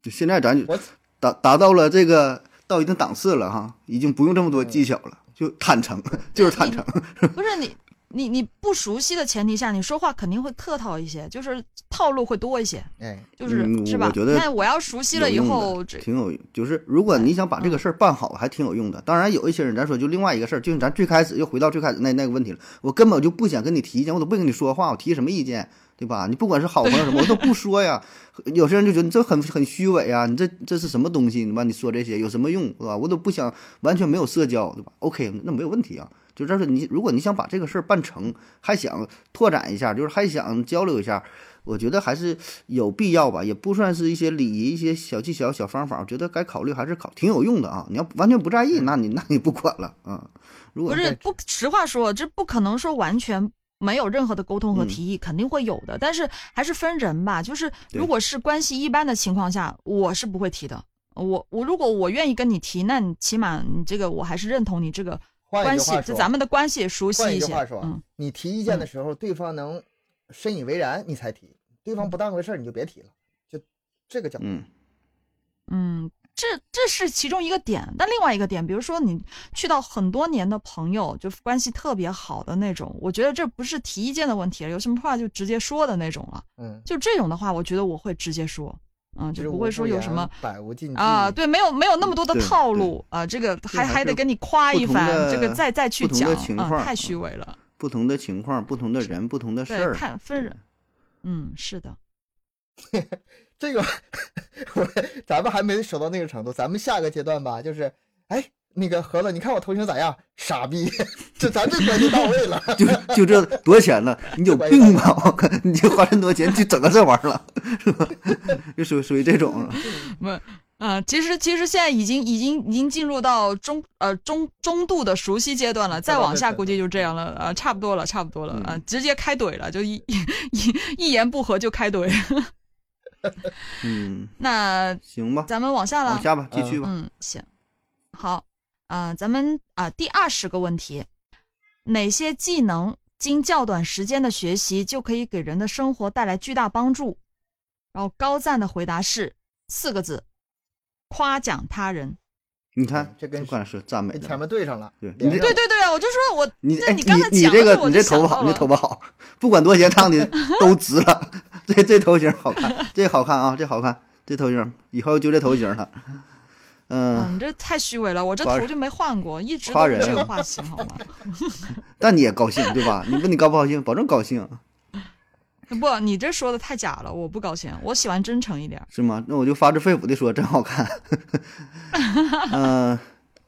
就现在咱就达达到了这个。到一定档次了哈，已经不用这么多技巧了，就坦诚，[laughs] 就是坦诚。[laughs] 不是你，你你不熟悉的前提下，你说话肯定会客套一些，就是套路会多一些。哎，就是是吧？我觉得，那我要熟悉了以后，挺有用。就是如果你想把这个事儿办好，还挺有用的。当然，有一些人，咱说就另外一个事儿，就是咱最开始又回到最开始那那个问题了。我根本就不想跟你提意见，我都不跟你说话，我提什么意见？对吧？你不管是好朋友什么，[laughs] 我都不说呀。有些人就觉得你这很很虚伪啊，你这这是什么东西？你吧，你说这些有什么用，对吧？我都不想完全没有社交，对吧？OK，那没有问题啊。就这是你，如果你想把这个事儿办成，还想拓展一下，就是还想交流一下，我觉得还是有必要吧。也不算是一些礼仪、一些小技巧、小方法，我觉得该考虑还是考挺有用的啊。你要完全不在意，那你那你不管了啊。如果不是不实话说，这不可能说完全。没有任何的沟通和提议，肯定会有的，但是还是分人吧。就是如果是关系一般的情况下，我是不会提的。我我如果我愿意跟你提，那你起码你这个我还是认同你这个关系，就咱们的关系熟悉一些。嗯，你提意见的时候，对方能深以为然，你才提；对方不当回事儿，你就别提了。就这个角度。嗯嗯。这这是其中一个点，但另外一个点，比如说你去到很多年的朋友，就关系特别好的那种，我觉得这不是提意见的问题了，有什么话就直接说的那种了。嗯，就这种的话，我觉得我会直接说，嗯，就不会说有什么百无禁忌啊，对，没有没有那么多的套路啊，这个还还得跟你夸一番，这个再再去讲，嗯，太虚伪了。不同的情况，不同的人，不同的事儿，看分人。嗯，是的。[laughs] 这个我咱们还没熟到那个程度，咱们下个阶段吧，就是哎，那个何子，你看我头型咋样？傻逼，就咱这关系到位了。就就这多少钱了？你有病吧？[laughs] 我靠，你就花这么多钱去整个这玩意儿了，是吧？就属属于这种。[laughs] 不。啊，其实其实现在已经已经已经进入到中呃中中度的熟悉阶段了，再往下估计就这样了啊，差不多了，差不多了啊，直接开怼了，就一 [laughs] 一一言不合就开怼。[laughs] 嗯，那行吧，咱们往下了，往下吧，继续吧。嗯，行，好啊，咱们啊第二十个问题，哪些技能经较短时间的学习就可以给人的生活带来巨大帮助？然后高赞的回答是四个字。夸奖他人，你看这跟关是赞美的，前面对上了。对，对对对啊！我就说我你你刚才你这个你这头发好，你这头发好，不管多少钱烫的都值了。这这头型好看，这好看啊，这好看，这头型以后就这头型了。嗯，你这太虚伪了，我这头就没换过，一直都是这个发型，好吗？[laughs] 但你也高兴对吧？你问你高不高兴？保证高兴。[laughs] 不，你这说的太假了，我不高兴。我喜欢真诚一点，是吗？那我就发自肺腑的说，真好看。[laughs] 嗯，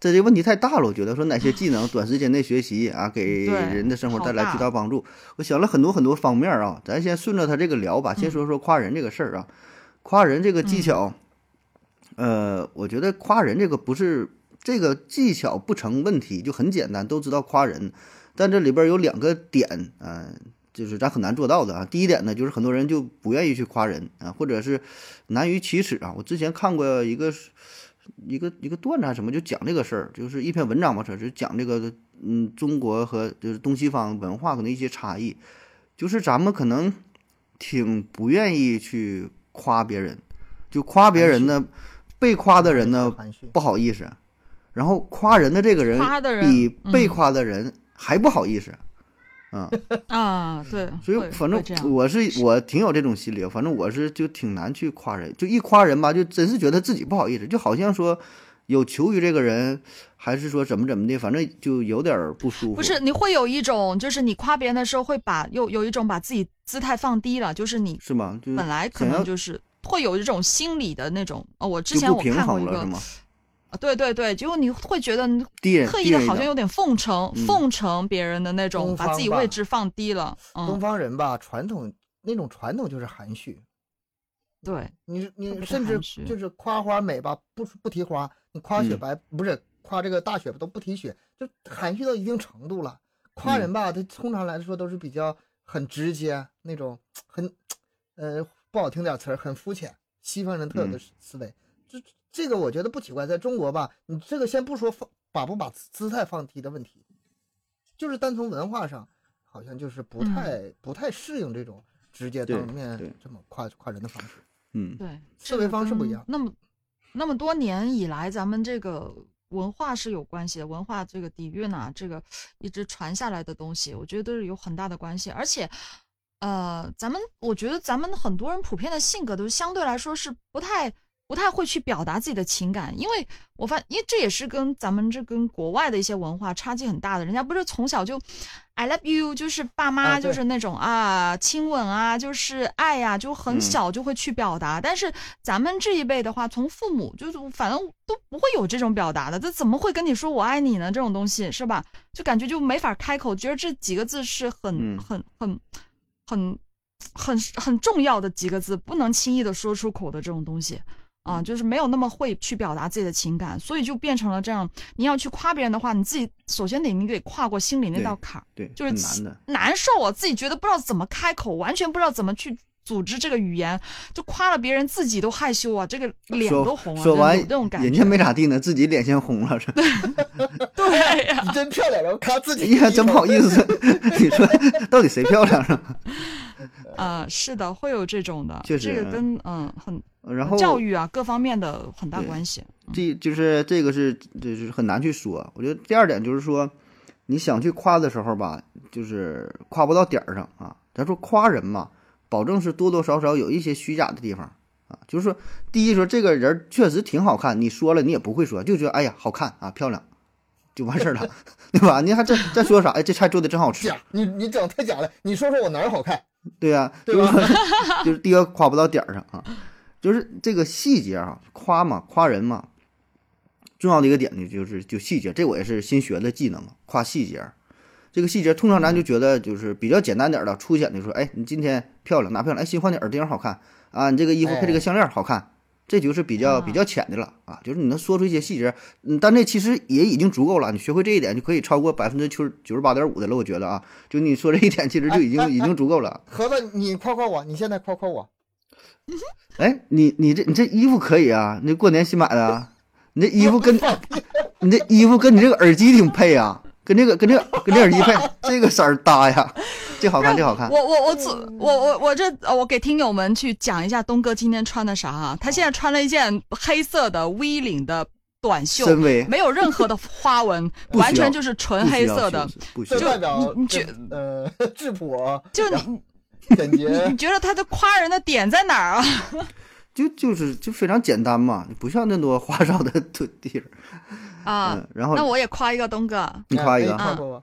这这问题太大了，我觉得说哪些技能短时间内学习啊，给人的生活带来巨大帮助。我想了很多很多方面啊，咱先顺着他这个聊吧。先说说夸人这个事儿啊，夸人这个技巧，呃，我觉得夸人这个不是这个技巧不成问题，就很简单，都知道夸人，但这里边有两个点，嗯。就是咱很难做到的啊。第一点呢，就是很多人就不愿意去夸人啊，或者是难于启齿啊。我之前看过一个一个一个段子什么，就讲这个事儿，就是一篇文章吧，说是讲这个嗯，中国和就是东西方文化可能一些差异，就是咱们可能挺不愿意去夸别人，就夸别人呢，被夸的人呢不好意思，然后夸人的这个人比被夸的人还不好意思。啊啊，对，[laughs] 所以反正我是我挺有这种心理，反正我是就挺难去夸人，就一夸人吧，就真是觉得自己不好意思，就好像说有求于这个人，还是说怎么怎么的，反正就有点不舒服。不是，你会有一种，就是你夸别人的时候，会把有有一种把自己姿态放低了，就是你是吗？本来可能就是会有一种心理的那种。哦，我之前我看过一个。啊，对对对，就你会觉得刻意的好像有点奉承奉承别人的那种，把自己位置放低了。东方人吧，传统那种传统就是含蓄。对你，你甚至就是夸花美吧，不不提花，你夸雪白不是夸这个大雪都不提雪，就含蓄到一定程度了。夸人吧，他通常来说都是比较很直接那种，很呃不好听点词儿，很肤浅，西方人特有的思维。这这个我觉得不奇怪，在中国吧，你这个先不说放把不把姿态放低的问题，就是单从文化上，好像就是不太不太适应这种直接当面这么夸夸人的方式。嗯，对，思维方式不一样。那么那么多年以来，咱们这个文化是有关系的，文化这个底蕴啊，这个一直传下来的东西，我觉得都是有很大的关系。而且，呃，咱们我觉得咱们很多人普遍的性格都相对来说是不太。不太会去表达自己的情感，因为我发，因为这也是跟咱们这跟国外的一些文化差距很大的。人家不是从小就，I love you，就是爸妈就是那种啊亲吻啊，就是爱呀，就很小就会去表达。但是咱们这一辈的话，从父母就是反正都不会有这种表达的，这怎么会跟你说我爱你呢？这种东西是吧？就感觉就没法开口，觉得这几个字是很很很很很很重要的几个字，不能轻易的说出口的这种东西。啊，就是没有那么会去表达自己的情感，所以就变成了这样。你要去夸别人的话，你自己首先得你得跨过心里那道坎儿，对，就是难的，难受啊，自己觉得不知道怎么开口，完全不知道怎么去组织这个语言，就夸了别人，自己都害羞啊，这个脸都红了。说完这种感觉，人家没咋地呢，自己脸先红了，是对，[laughs] 对呀，你真漂亮，然后夸自己，哎呀，真不好意思，[laughs] 你说到底谁漂亮是吧？啊，[laughs] 是的，会有这种的，这个跟嗯很。然后教育啊，各方面的很大关系。这就是这个是就是很难去说。我觉得第二点就是说，你想去夸的时候吧，就是夸不到点儿上啊。咱说夸人嘛，保证是多多少少有一些虚假的地方啊。就是说，第一说这个人确实挺好看，你说了你也不会说，就觉得哎呀好看啊漂亮，就完事儿了，[laughs] 对吧？你还再再说啥？哎，这菜做的真好吃。假，你你整太假了。你说说我哪儿好看？对呀、对就是吧 [laughs] 就是第一个夸不到点儿上啊，就是这个细节啊，夸嘛，夸人嘛，重要的一个点呢，就是就细节，这我也是新学的技能嘛，夸细节。这个细节通常咱就觉得就是比较简单点儿的，粗显的说，哎，你今天漂亮，哪漂亮？哎，新换的耳钉好看啊，你这个衣服配这个项链好看，这就是比较啊比较浅的了啊，就是你能说出一些细节，嗯，但这其实也已经足够了，你学会这一点就可以超过百分之九十九十八点五的了，我觉得啊，就你说这一点，其实就已经已经足够了。盒子，你夸夸我，你现在夸夸我。[laughs] 哎，你你这你这衣服可以啊，你过年新买的啊，[laughs] 你这衣服跟 [laughs] 你这衣服跟你这个耳机挺配啊，跟这个跟这个跟这耳机配，[laughs] 这个色儿搭呀，这好看这好看。我我我左我我我这呃我给听友们去讲一下东哥今天穿的啥啊？他现在穿了一件黑色的 V 领的短袖，深没有任何的花纹，[laughs] 完全就是纯黑色的。这不需要，代表你你觉呃质朴 [laughs] 就你简洁你，觉得他的夸人的点在哪儿啊？就就是就非常简单嘛，不像那么多花哨的地地儿。啊嗯，，然后那我也夸一个东哥，你夸一个哎，夸夸我。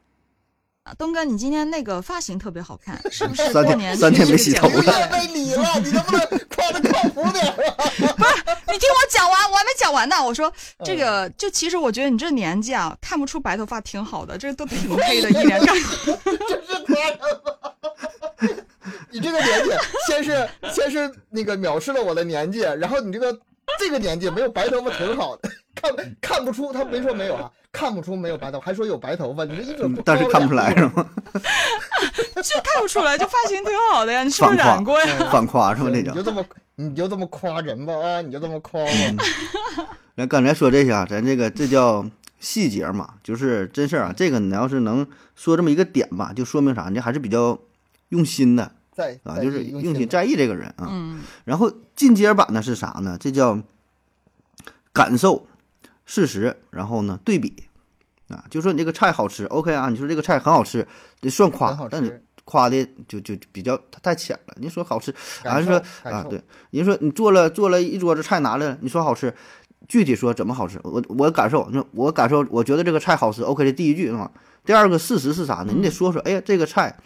啊东哥，你今天那个发型特别好看，是不是 [laughs] 三天过年三天没洗头了被理了，你能不能夸的靠谱点 [laughs] 不是？你听我讲完，我还没讲完呢。我说嗯这个，就其实我觉得你这年纪啊，看不出白头发挺好的，这都挺 [laughs] 黑的，一脸干。这是夸人吗？你这个年纪，先是先是那个藐视了我的年纪，然后你这个这个年纪没有白头发挺好的，看看不出，他没说没有啊，看不出没有白头发，还说有白头发，你这一整嗯但是看不出来是吗？[laughs] 这看不出来，这发型挺好的呀。你是不是染过呀？反夸是吧？那叫你就。这么你就这么夸人吧啊，你就这么夸我。[laughs] 咱刚才说这些啊，咱这个这叫细节嘛，就是真事儿啊。这个你要是能说这么一个点吧，就说明啥？你还是比较用心的在啊，就是用心在意这个人啊。嗯然后进阶版呢是啥呢？这叫感受、事实，然后呢对比啊，就说你这个菜好吃，OK 啊，你说这个菜很好吃，这算夸，但你，夸的就就比较太浅了。你说好吃，还是说，啊对，你说你做了做了一桌子菜拿来了，你说好吃，具体说怎么好吃，我我感受，那我感受，我觉得这个菜好吃，OK 的第一句是吧？第二个事实是啥呢？你得说说，哎呀，这个菜，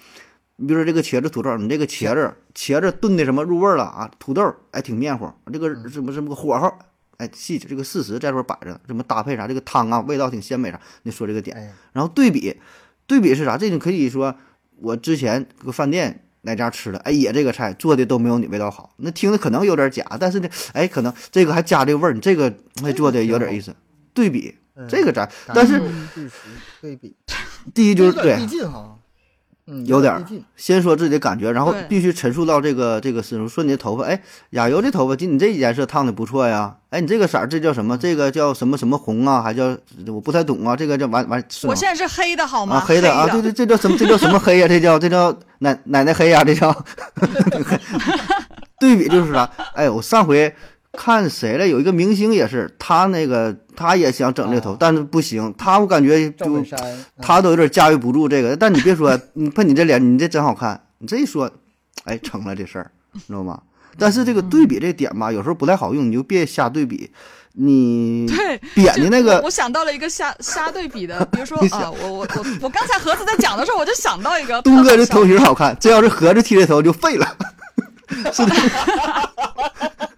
你比如说这个茄子土豆，你这个茄子茄子炖的什么入味儿了啊？土豆哎挺面乎，这个什么什么火候，哎细致，这个事实在这儿摆着，什么搭配啥，这个汤啊味道挺鲜美啥，你说这个点，哎，然后对比，对比是啥？这你可以说我之前搁个饭店哪家吃的，哎，也这个菜做的都没有你味道好，那听着可能有点假，但是呢，哎，可能这个还加这个味儿，你这个哎做的有点意思。对比嗯这个咱，但是对比，第一就是对，嗯，有点儿，先说自己的感觉，然后必须陈述到这个这个思路。说你的头发，哎，亚油这头发，就你这颜色烫的不错呀，哎，你这个色儿这叫什么？这个叫什么什么红啊？还叫我不太懂啊，这个叫完完我现在是黑的好吗？啊，黑的啊，对对，这叫什么？这叫什么黑呀、这叫这叫奶奶奶黑呀、这叫 [laughs] [laughs] 对比就是啥？哎，我上回看谁了？有一个明星也是，他那个他也想整这头，啊但是不行，他我感觉就他都有点驾驭不住这个。但你别说，你喷你这脸，你这真好看，你这一说，哎，成了这事儿，知道吗？但是这个对比这点吧，有时候不太好用，你就别瞎对比。你对，扁的那个我，想到了一个瞎瞎对比的，[laughs] 比如说啊，我我我我刚才盒子在讲的时候，我就想到一个东哥这头型好看，这要是盒子剃这头就废了。[laughs] 是的，[laughs]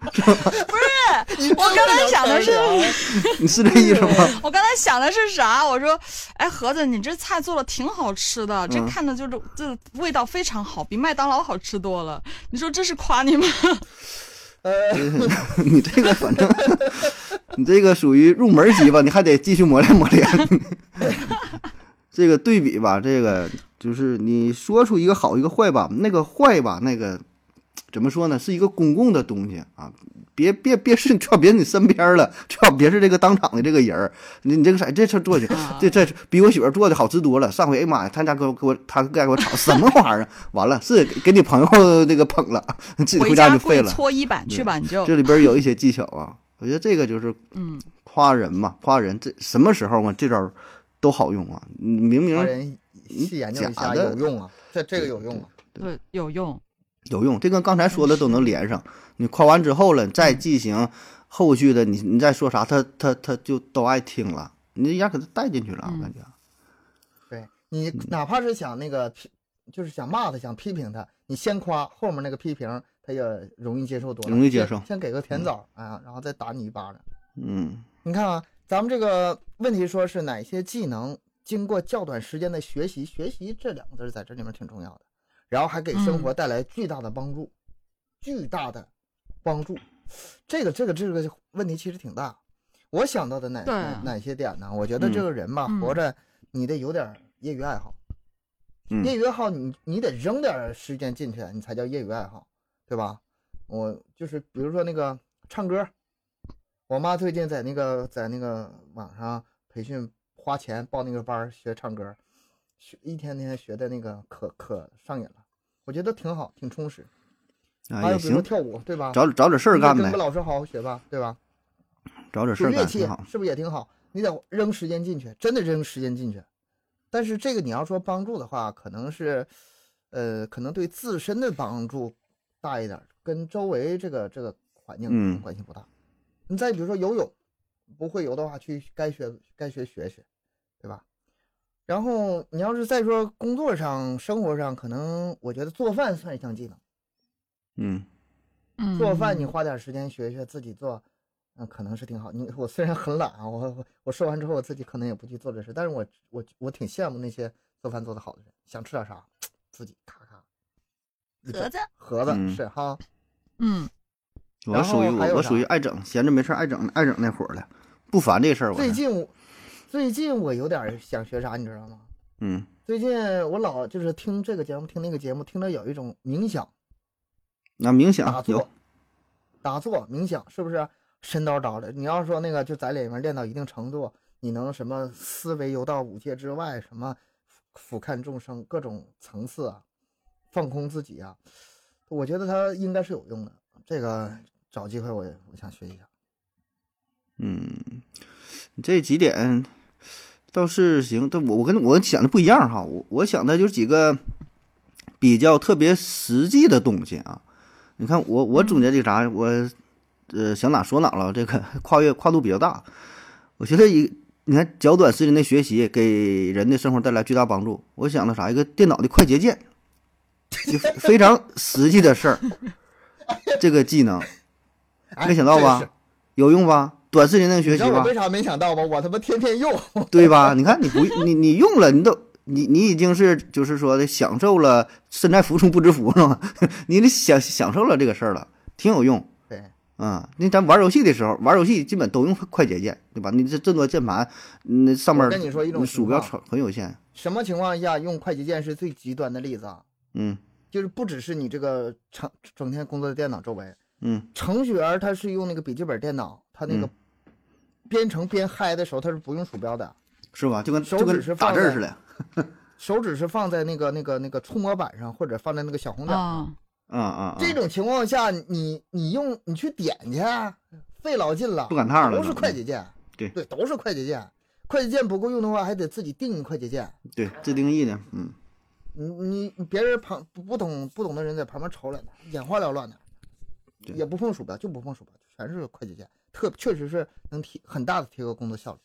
你我刚才想的是 [laughs] 你是这意思吗？我刚才想的是啥？我说，哎，盒子，你这菜做的挺好吃的，这嗯看着就是这味道非常好，比麦当劳好吃多了。你说这是夸你吗？[laughs] 呃，你这个反正，你这个属于入门级吧，你还得继续磨练磨练。[laughs] 这个对比吧，这个就是你说出一个好一个坏吧，那个坏吧，那个怎么说呢，是一个公共的东西啊，别别别是最好别是你身边了，最好别是这个当场的这个人儿。你你这个啥，这事儿做去，啊这这比我媳妇做的好吃多了。上回哎呀妈呀，他家给我给我他家给我炒什么玩意儿啊？[laughs] 完了是给给你朋友那个捧了，自己回回家就废了。搓衣板去吧，你就这里边有一些技巧啊，我觉得这个就是嗯，夸人嘛，夸人这什么时候嘛，这招都好用啊。明明华人细研究一下假的有用啊，这这个有用啊。对，有用。有用，这跟刚才说的都能连上。你夸完之后了，再进行后续的，你你再说啥，他他他就都爱听了，你一下给他带进去了，我感觉。对你哪怕是想那个批，就是想骂他，想批评他，你先夸，后面那个批评他也容易接受多了。容易接受。先给个甜枣啊，然后再打你一巴掌。嗯，你看啊，咱们这个问题说是哪些技能经过较短时间的学习，学习这两个字在这里面挺重要的，然后还给生活带来巨大的帮助，巨大的帮助。这个这个这个问题其实挺大。我想到的哪哪哪些点呢？我觉得这个人吧，活着你得有点业余爱好。业余爱好，你你得扔点时间进去，你才叫业余爱好，对吧？我就是比如说那个唱歌，我妈最近在那个在那个网上培训，花钱报那个班学唱歌，学一天天学的那个可可上瘾了。我觉得挺好，挺充实。还有比如跳舞，对吧？找找点事儿干呗。跟个老师好好学吧，对吧？找点事儿干，乐器是不是也挺好？你得扔时间进去，真的扔时间进去。但是这个你要说帮助的话，可能是，呃，可能对自身的帮助大一点，跟周围这个这个环境关系不大。你再比如说游泳，不会游的话，去该学该学学学，对吧？然后你要是再说工作上、生活上，可能我觉得做饭算一项技能。嗯，做饭你花点时间学学自己做。那可能是挺好。你我虽然很懒啊，我我说完之后我自己可能也不去做这事，但是我我我挺羡慕那些做饭做得好的人。想吃点啥，自己咔咔。盒子，盒子是哈。嗯。我属于我我属于爱整，闲着没事爱整爱整那伙儿的，不烦这事儿。最近最近我有点想学啥，你知道吗？嗯。最近我老就是听这个节目，听那个节目，听着有一种冥想。那冥想打坐，打坐冥想是不是？神叨叨的，你要说那个就在里面练到一定程度，你能什么思维游到五界之外，什么俯瞰众生各种层次啊，放空自己啊，我觉得它应该是有用的。这个找机会我我想学一下。嗯，这几点倒是行，但我我跟我想的不一样哈，我我想的就是几个比较特别实际的东西啊。你看我我总结这啥我。呃，想哪说哪了，这个 [laughs] 跨越跨度比较大。我觉得一，你看较短时间的学习给人的生活带来巨大帮助。我想的啥？一个电脑的快捷键，就非常实际的事儿。这个技能，[laughs] 没想到吧？有用吧？短视频那个学习吧？为啥没想到吧？我他妈天天用，[laughs] 对吧？你看你不你你用了，你都你你已经是就是说的享受了身在福中不知福是吗？[laughs] 你得享享受了这个事儿了，挺有用。对，嗯，那咱玩游戏的时候，玩游戏基本都用快捷键，对吧？你这这么多键盘，那上面跟你说一种鼠标很有限。什么情况下用快捷键是最极端的例子啊？嗯，就是不只是你这个成整天工作的电脑周围，嗯，程序员他是用那个笔记本电脑，他那个编程编嗨的时候，他是不用鼠标的，是吧？就跟手指是打字似的，[laughs] 手指是放在那个那个那个触摸板上，或者放在那个小红点上。啊啊！这种情况下，你你用你去点去，费老劲了，不赶趟了，都是快捷键。对对，都是快捷键。快捷键不够用的话，还得自己定快捷键。对，自定义的。嗯，你你别人旁不不懂不懂的人在旁边瞅着呢，眼花缭乱的，也不碰鼠标，就不碰鼠标，全是快捷键，特确实是能提很大的提高工作效率。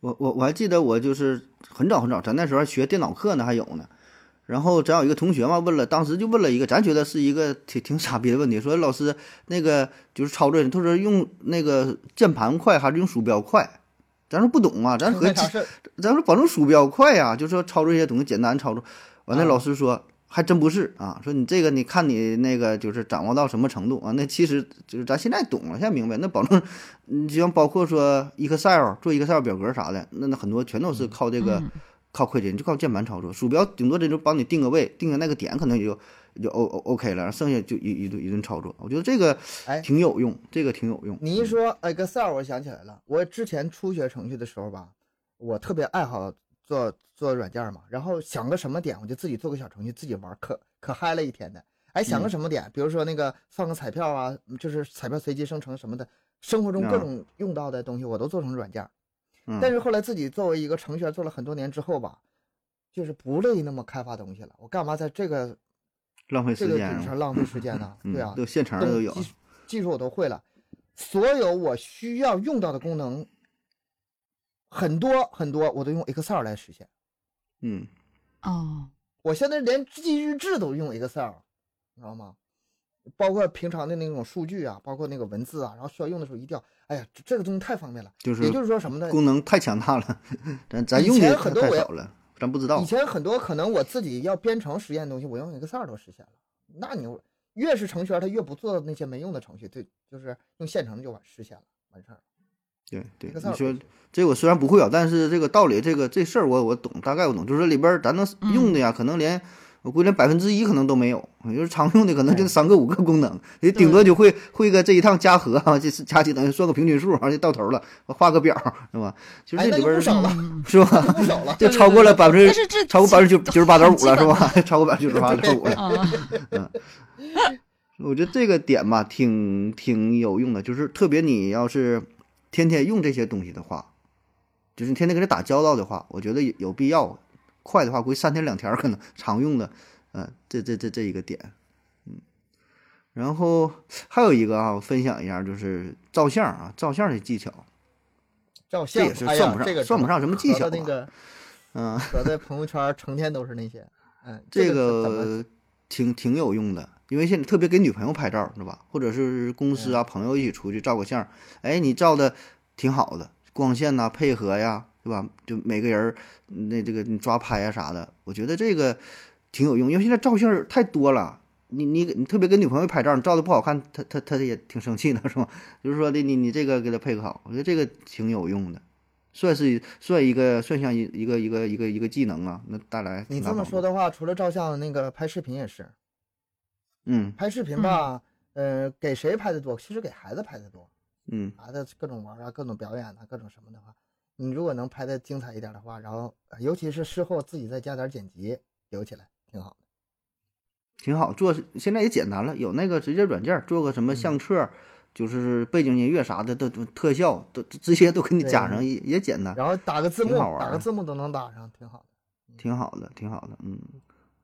我我我还记得我就是很早很早，咱那时候学电脑课呢，还有呢。然后咱有一个同学嘛，问了，当时就问了一个，咱觉得是一个挺挺傻逼的问题，说老师那个就是操作，他说用那个键盘快还是用鼠标快？咱说不懂啊，咱 [laughs] 和咱说保证鼠标快呀，就说操作一些东西简单操作。完了，老师说还真不是啊，说你这个你看你那个就是掌握到什么程度啊？那其实就是咱现在懂了，现在明白，那保证你就像包括说 Excel 做 Excel 表格啥的，那那很多全都是靠这个。靠快捷，就靠键盘操作，鼠标顶多这就帮你定个位，定个那个点，可能也就就 O O O K 了，剩下就一一顿一顿操作。我觉得这个哎挺有用，这个挺有用。你一说 Excel，我想起来了，我之前初学程序的时候吧，我特别爱好做做软件嘛，然后想个什么点，我就自己做个小程序自己玩，可可嗨了一天的。哎，想个什么点，比如说那个放个彩票啊，就是彩票随机生成什么的，生活中各种用到的东西，我都做成软件。但是后来自己作为一个程序员做了很多年之后吧，就是不乐意那么开发东西了。我干嘛在这个浪费时间？这个上浪费时间呢？[laughs] 对啊，都现成的都有，技术我都会了，所有我需要用到的功能，很多很多我都用 Excel 来实现。嗯，哦，我现在连记日志都用 Excel，你知道吗？包括平常的那种数据啊，包括那个文字啊，然后需要用的时候一调，哎呀，这个东西太方便了。就是，也就是说什么呢？功能太强大了，[laughs] 咱咱用的太少了，咱不知道。以前很多可能我自己要编程实验的东西，我用 Excel 都实现了。那你越是程序员，他越不做那些没用的程序，对，就是用现成的就完实现了，完事儿。对对，你说这我虽然不会啊，但是这个道理，这个这事儿我我懂，大概我懂，就是里边咱能用的呀，可能连。我估计连百分之一可能都没有，就是常用的可能就三个五个功能，你顶多就会会个这一趟加和啊，这是加起等于算个平均数，啊，就到头了，画个表是吧？就这里边少了是吧？就超过了百分之超过百分之九九十八点五了是吧？超过百分之九十八点五了。[laughs] 嗯，我觉得这个点吧，挺挺有用的，就是特别你要是天天用这些东西的话，就是你天天跟人打交道的话，我觉得有必要。快的话，估计三天两天可能常用的，嗯，这这这这一个点，嗯，然后还有一个啊，我分享一下，就是照相啊，照相的技巧，照相这也是算不上，算不上什么技巧那个，嗯，我在朋友圈成天都是那些，嗯，这个挺挺有用的，因为现在特别给女朋友拍照是吧？或者是公司啊朋友一起出去照个相，哎，你照的挺好的，光线呐配合呀。对吧？就每个人那这个你抓拍啊啥的，我觉得这个挺有用，因为现在照相太多了。你你你特别跟女朋友拍照，你照的不好看，她她她也挺生气的，是吧？就是说的你你这个给她配合好，我觉得这个挺有用的，算是算一个算像一一个一个一个一个技能啊。那带来你这么说的话，除了照相，那个拍视频也是。嗯，拍视频吧，呃，给谁拍的多？其实给孩子拍的多。嗯，孩子各种玩啊，各种表演啊，各种什么的话。你如果能拍的精彩一点的话，然后尤其是事后自己再加点剪辑留起来，挺好的，挺好做。现在也简单了，有那个直接软件做个什么相册，就是背景音乐啥的都特效都直接都给你加上，也也简单。然后打个字幕，打个字幕都能打上，挺好的，挺好的，挺好的，嗯。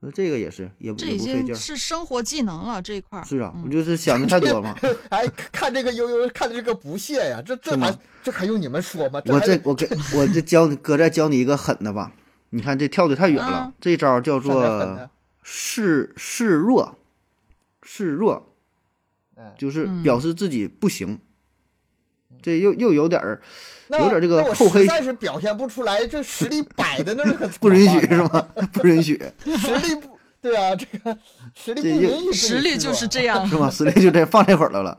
那这个也是，也不这已经是生活技能了这一块儿。是啊，我就是想的太多嘛。哎，看这个悠悠，看的这个不屑呀，这这还这还用你们说吗？我这我给我这教你哥再教你一个狠的吧。你看这跳的太远了，这招叫做示示弱，示弱，就是表示自己不行。这又又有点儿，有点这个厚黑。实在是表现不出来，这实力摆在那儿，[laughs] 不允许是吗？不允许。实力不对啊，这个实力不允许。实力就是这样，是吗？实力就这放这会儿来了。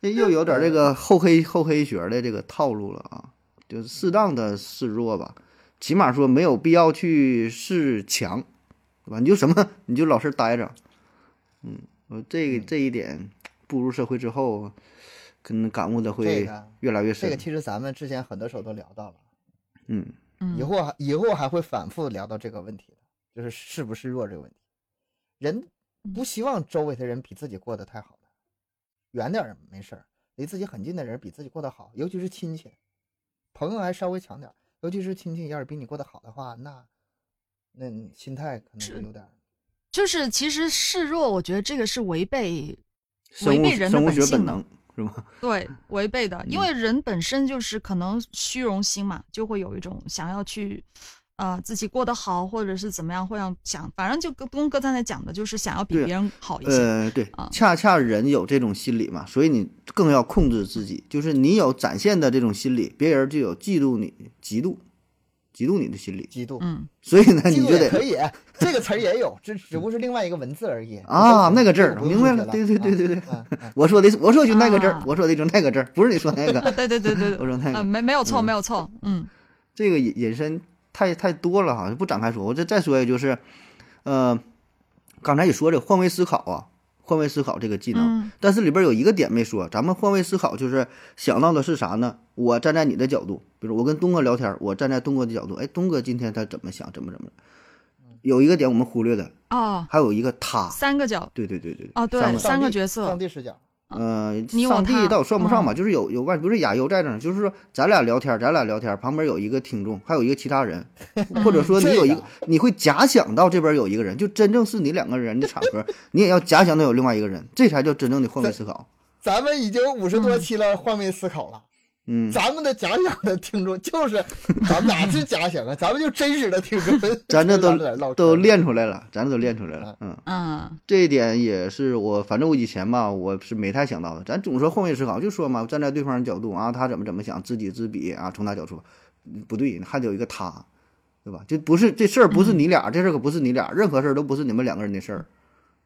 这又有点这个厚黑厚黑学的这个套路了啊，就适当的示弱吧，起码说没有必要去示强，对吧？你就什么，你就老实待着。嗯，我这这一点步入社会之后。可能感悟的会越来越深。这个其实咱们之前很多时候都聊到了，嗯，以后还以后还会反复聊到这个问题的，就是示不示弱这个问题。人不希望周围的人比自己过得太好的，远点没事儿，离自己很近的人比自己过得好，尤其是亲戚，朋友还稍微强点，尤其是亲戚要是比你过得好的话，那那心态可能会有点。就是其实示弱，我觉得这个是违背违背人的本性的。是吗？[laughs] 对，违背的，因为人本身就是可能虚荣心嘛，就会有一种想要去，呃，自己过得好，或者是怎么样，会让想，反正就跟跟哥刚才讲的，就是想要比别人好一些。呃，对，恰恰人有这种心理嘛，所以你更要控制自己，就是你有展现的这种心理，别人就有嫉妒你、嫉妒。嫉妒你的心理，嫉妒，嗯，所以呢，你就得可以，这个词儿也有，[laughs] 只只不过是另外一个文字而已。啊。那个字儿，明白了，对对对对对，[laughs] 我说的，我说就那个字儿，我说的就那个字儿，不是你说那个，[laughs] 对对对对，我说那个，没没有错，没有错，嗯，这个引引申太太多了哈，不展开说，我再再说一个，就是，呃，刚才也说这换位思考啊。换位思考这个技能，但是里边有一个点没说。咱们换位思考就是想到的是啥呢？我站在你的角度，比如我跟东哥聊天，我站在东哥的角度，哎，东哥今天他怎么想，怎么怎么有一个点我们忽略的哦，还有一个他，三个角，对对对对，哦对，三个角色，上帝视角。呃，上帝倒算不上吧，就是有有外，不是亚优在这儿，就是说咱俩聊天，咱俩聊天，旁边有一个听众，还有一个其他人，[laughs] 或者说你有一个，你会假想到这边有一个人，就真正是你两个人的场合，你也要假想到有另外一个人，这才叫真正的换位思考。咱们已经五十多期了，换位思考了。嗯，咱们的假想的听众就是咱们哪是假想啊，咱们就真实的听众。[laughs] 咱这都唠都练出来了，咱这都练出来了。嗯嗯，这一点也是我，反正我以前吧，我是没太想到的。咱总说换位思考，就说嘛，站在对方的角度啊，他怎么怎么想，知己知彼啊，从他角度，不对，还得有一个他，对吧？就不是这事儿不是你俩，这事儿可不是你俩，任何事儿都不是你们两个人的事儿，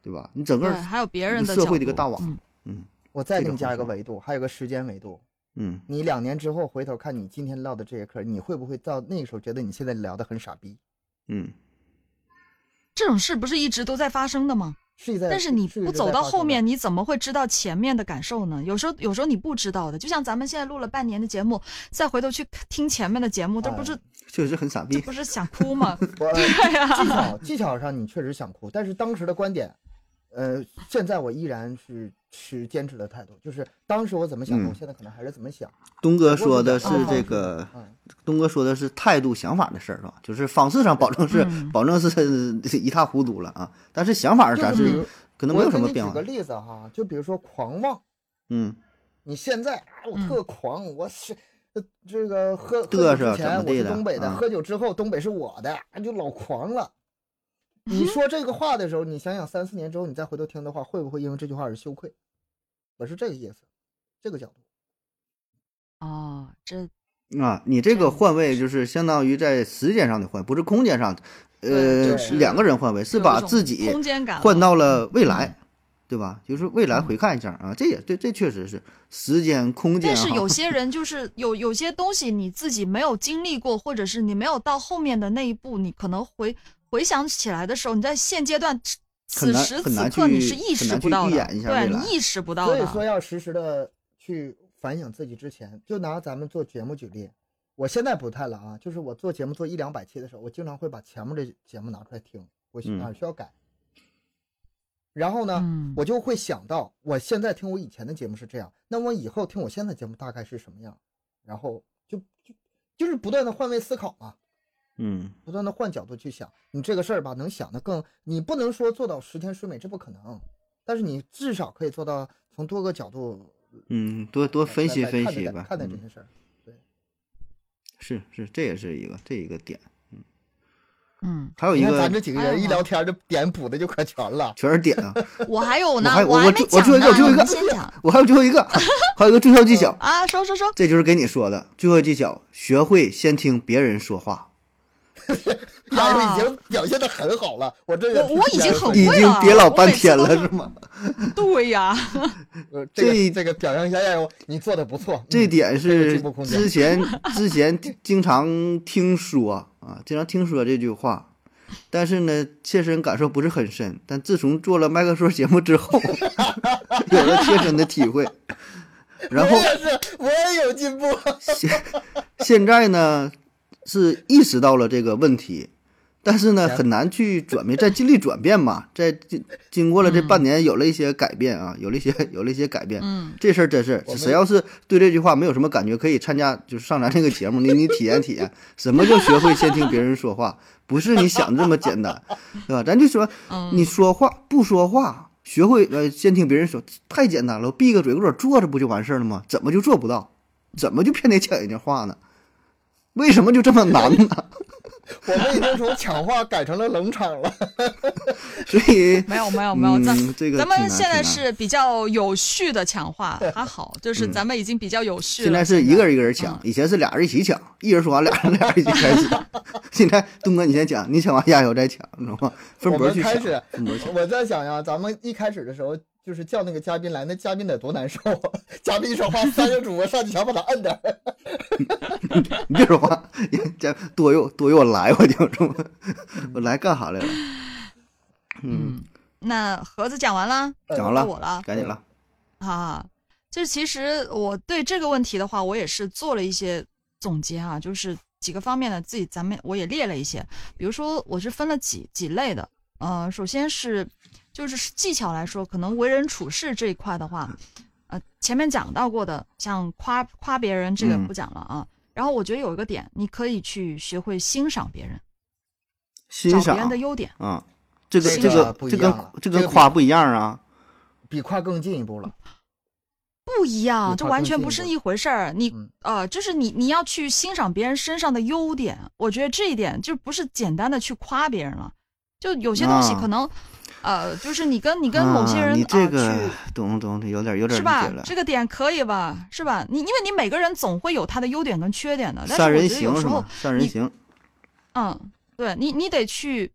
对吧？你整个还有别人的社会的一个大网，嗯，我再给你加一个维度，还有个时间维度。嗯，你两年之后回头看你今天唠的这些嗑，你会不会到那个时候觉得你现在聊的很傻逼？嗯，这种事不是一直都在发生的吗？是在，但是你不走到后面，你怎么会知道前面的感受呢？有时候，有时候你不知道的。就像咱们现在录了半年的节目，再回头去听前面的节目，这不是确实很傻逼，这不是想哭吗？[laughs] 对呀，技巧技巧上你确实想哭，但是当时的观点。呃，现在我依然是持坚持的态度，就是当时我怎么想的，我现在可能还是怎么想。东哥说的是这个，东哥说的是态度、想法的事儿，是吧？就是方式上保证是保证是一塌糊涂了啊，但是想法咱是可能没有什么变化。举个例子哈，就比如说狂妄，嗯，你现在啊我特狂，我是这个喝喝酒之前我是东北的，喝酒之后东北是我的，就老狂了。你说这个话的时候，你想想三四年之后你再回头听的话，会不会因为这句话而羞愧？我是这个意思，这个角度。哦，这啊，你这个换位就是相当于在时间上的换，不是空间上，呃，两个人换位是把自己空间感换到了未来，对吧？就是未来回看一下啊，这也对，这确实是时间空间。但是有 [laughs] 些人就是有有些东西你自己没有经历过，或者是你没有到后面的那一步，你可能回。回想起来的时候，你在现阶段此时此刻你是意识不到的，对你意识不到的。所以说要实时的去反省自己。之前就拿咱们做节目举例，我现在不太了啊，就是我做节目做一两百期的时候，我经常会把前面的节目拿出来听，我哪需要改。然后呢，我就会想到，我现在听我以前的节目是这样，那我以后听我现在节目大概是什么样？然后就就就是不断的换位思考嘛。嗯，不断的换角度去想，你这个事儿吧，能想的更，你不能说做到十全十美，这不可能，但是你至少可以做到从多个角度，嗯，多多分析分析吧，看待这些事儿，对，是是，这也是一个这一个点，嗯。嗯，还有一个，咱这几个人一聊天，这点补的就可全了，全是点啊，[laughs] 我还有呢，我还没讲呢，我最后一个，[laughs] 我还有最后一个，[laughs] 还有一个最后技巧啊，说说说，这就是给你说的最后技巧，学会先听别人说话。[laughs] 丫头已经表现的很好了，我这我我已经很已经憋老半天了，是吗？[laughs] 对呀，[laughs] 这这个表扬一下丫头，你做的不错。这点是之前之前经常听说啊，经常听说这句话，但是呢，切身感受不是很深。但自从做了麦克说节目之后，有了切身的体会。然后我也是，我也有进步。现现在呢？是意识到了这个问题，但是呢，很难去转变，在尽力转变嘛，在经经过了这半年，有了一些改变啊，有了一些有了一些改变。嗯，这事儿真是，谁要是对这句话没有什么感觉，可以参加，就是上咱这个节目，你你体验体验，什么叫学会先听别人说话，不是你想的这么简单，对吧？咱就说，[laughs] 你说话不说话，学会呃先听别人说，太简单了，闭个嘴搁这坐着不就完事儿了吗？怎么就做不到？怎么就偏得抢人家话呢？为什么就这么难呢？[laughs] 我们已经从抢话改成了冷场了，[laughs] 所以没有没有没有，咱这个咱们现在是比较有序的抢话，还好，就是咱们已经比较有序了。[laughs] 现在是一个人一个人抢，以前是俩人一起抢，一人说完，俩人俩人一起开始。现在东哥你先讲，你抢完亚友再抢，知道吗？分波去抢。我在想呀，咱们一开始的时候。就是叫那个嘉宾来，那嘉宾得多难受啊！嘉宾一说话，三个主播上去想把他摁的。[laughs] 你别说话，这多有多有我来，我就说，我来干啥来了？嗯，那盒子讲完了，讲完了，我了，赶紧了。啊，就是其实我对这个问题的话，我也是做了一些总结啊，就是几个方面的，自己咱们我也列了一些，比如说我是分了几几类的，呃，首先是。就是技巧来说，可能为人处事这一块的话，呃，前面讲到过的，像夸夸别人这个不讲了啊。然后我觉得有一个点，你可以去学会欣赏别人，欣赏别人的优点啊。这个这个这跟这跟夸不一样啊，比夸更进一步了。不一样，这完全不是一回事儿。你呃，就是你你要去欣赏别人身上的优点，我觉得这一点就不是简单的去夸别人了。就有些东西可能，呃，就是你跟你跟某些人，你这个懂懂有点有点是吧？这个点可以吧？是吧？你因为你每个人总会有他的优点跟缺点的。善人行是吗？善人行。嗯，对你你得去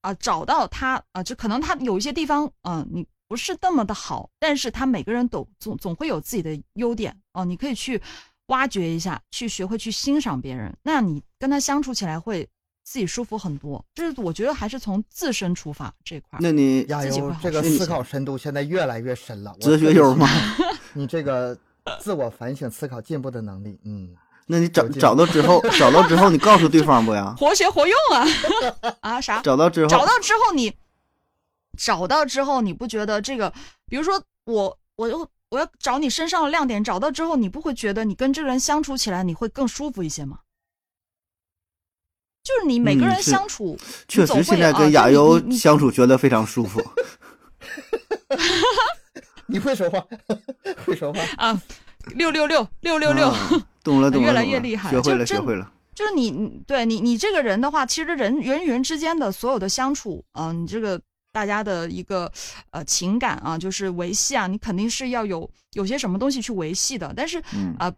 啊，找到他啊，就可能他有一些地方，嗯，你。不是那么的好，但是他每个人都总总会有自己的优点哦，你可以去挖掘一下，去学会去欣赏别人，那你跟他相处起来会自己舒服很多。就是我觉得还是从自身出发这块。那你加油，这个思考深度现在越来越深了。哲学友吗？[laughs] 你这个自我反省、思考、进步的能力，嗯，那你找找到之后，找到之后你告诉对方不呀？活学活用啊 [laughs] 啊啥？找到之后，找到之后你。找到之后，你不觉得这个？比如说，我我又我要找你身上的亮点，找到之后，你不会觉得你跟这个人相处起来你会更舒服一些吗？就是你每个人相处，确实现在跟亚优相处觉得非常舒服。[laughs] 你会说话，会说话啊！六六六六六六，懂了 [laughs] 懂了，越来越厉害，学会了学会了。就是你对你你这个人的话，其实人人与人之间的所有的相处啊，你这个。大家的一个呃情感啊，就是维系啊，你肯定是要有有些什么东西去维系的。但是啊，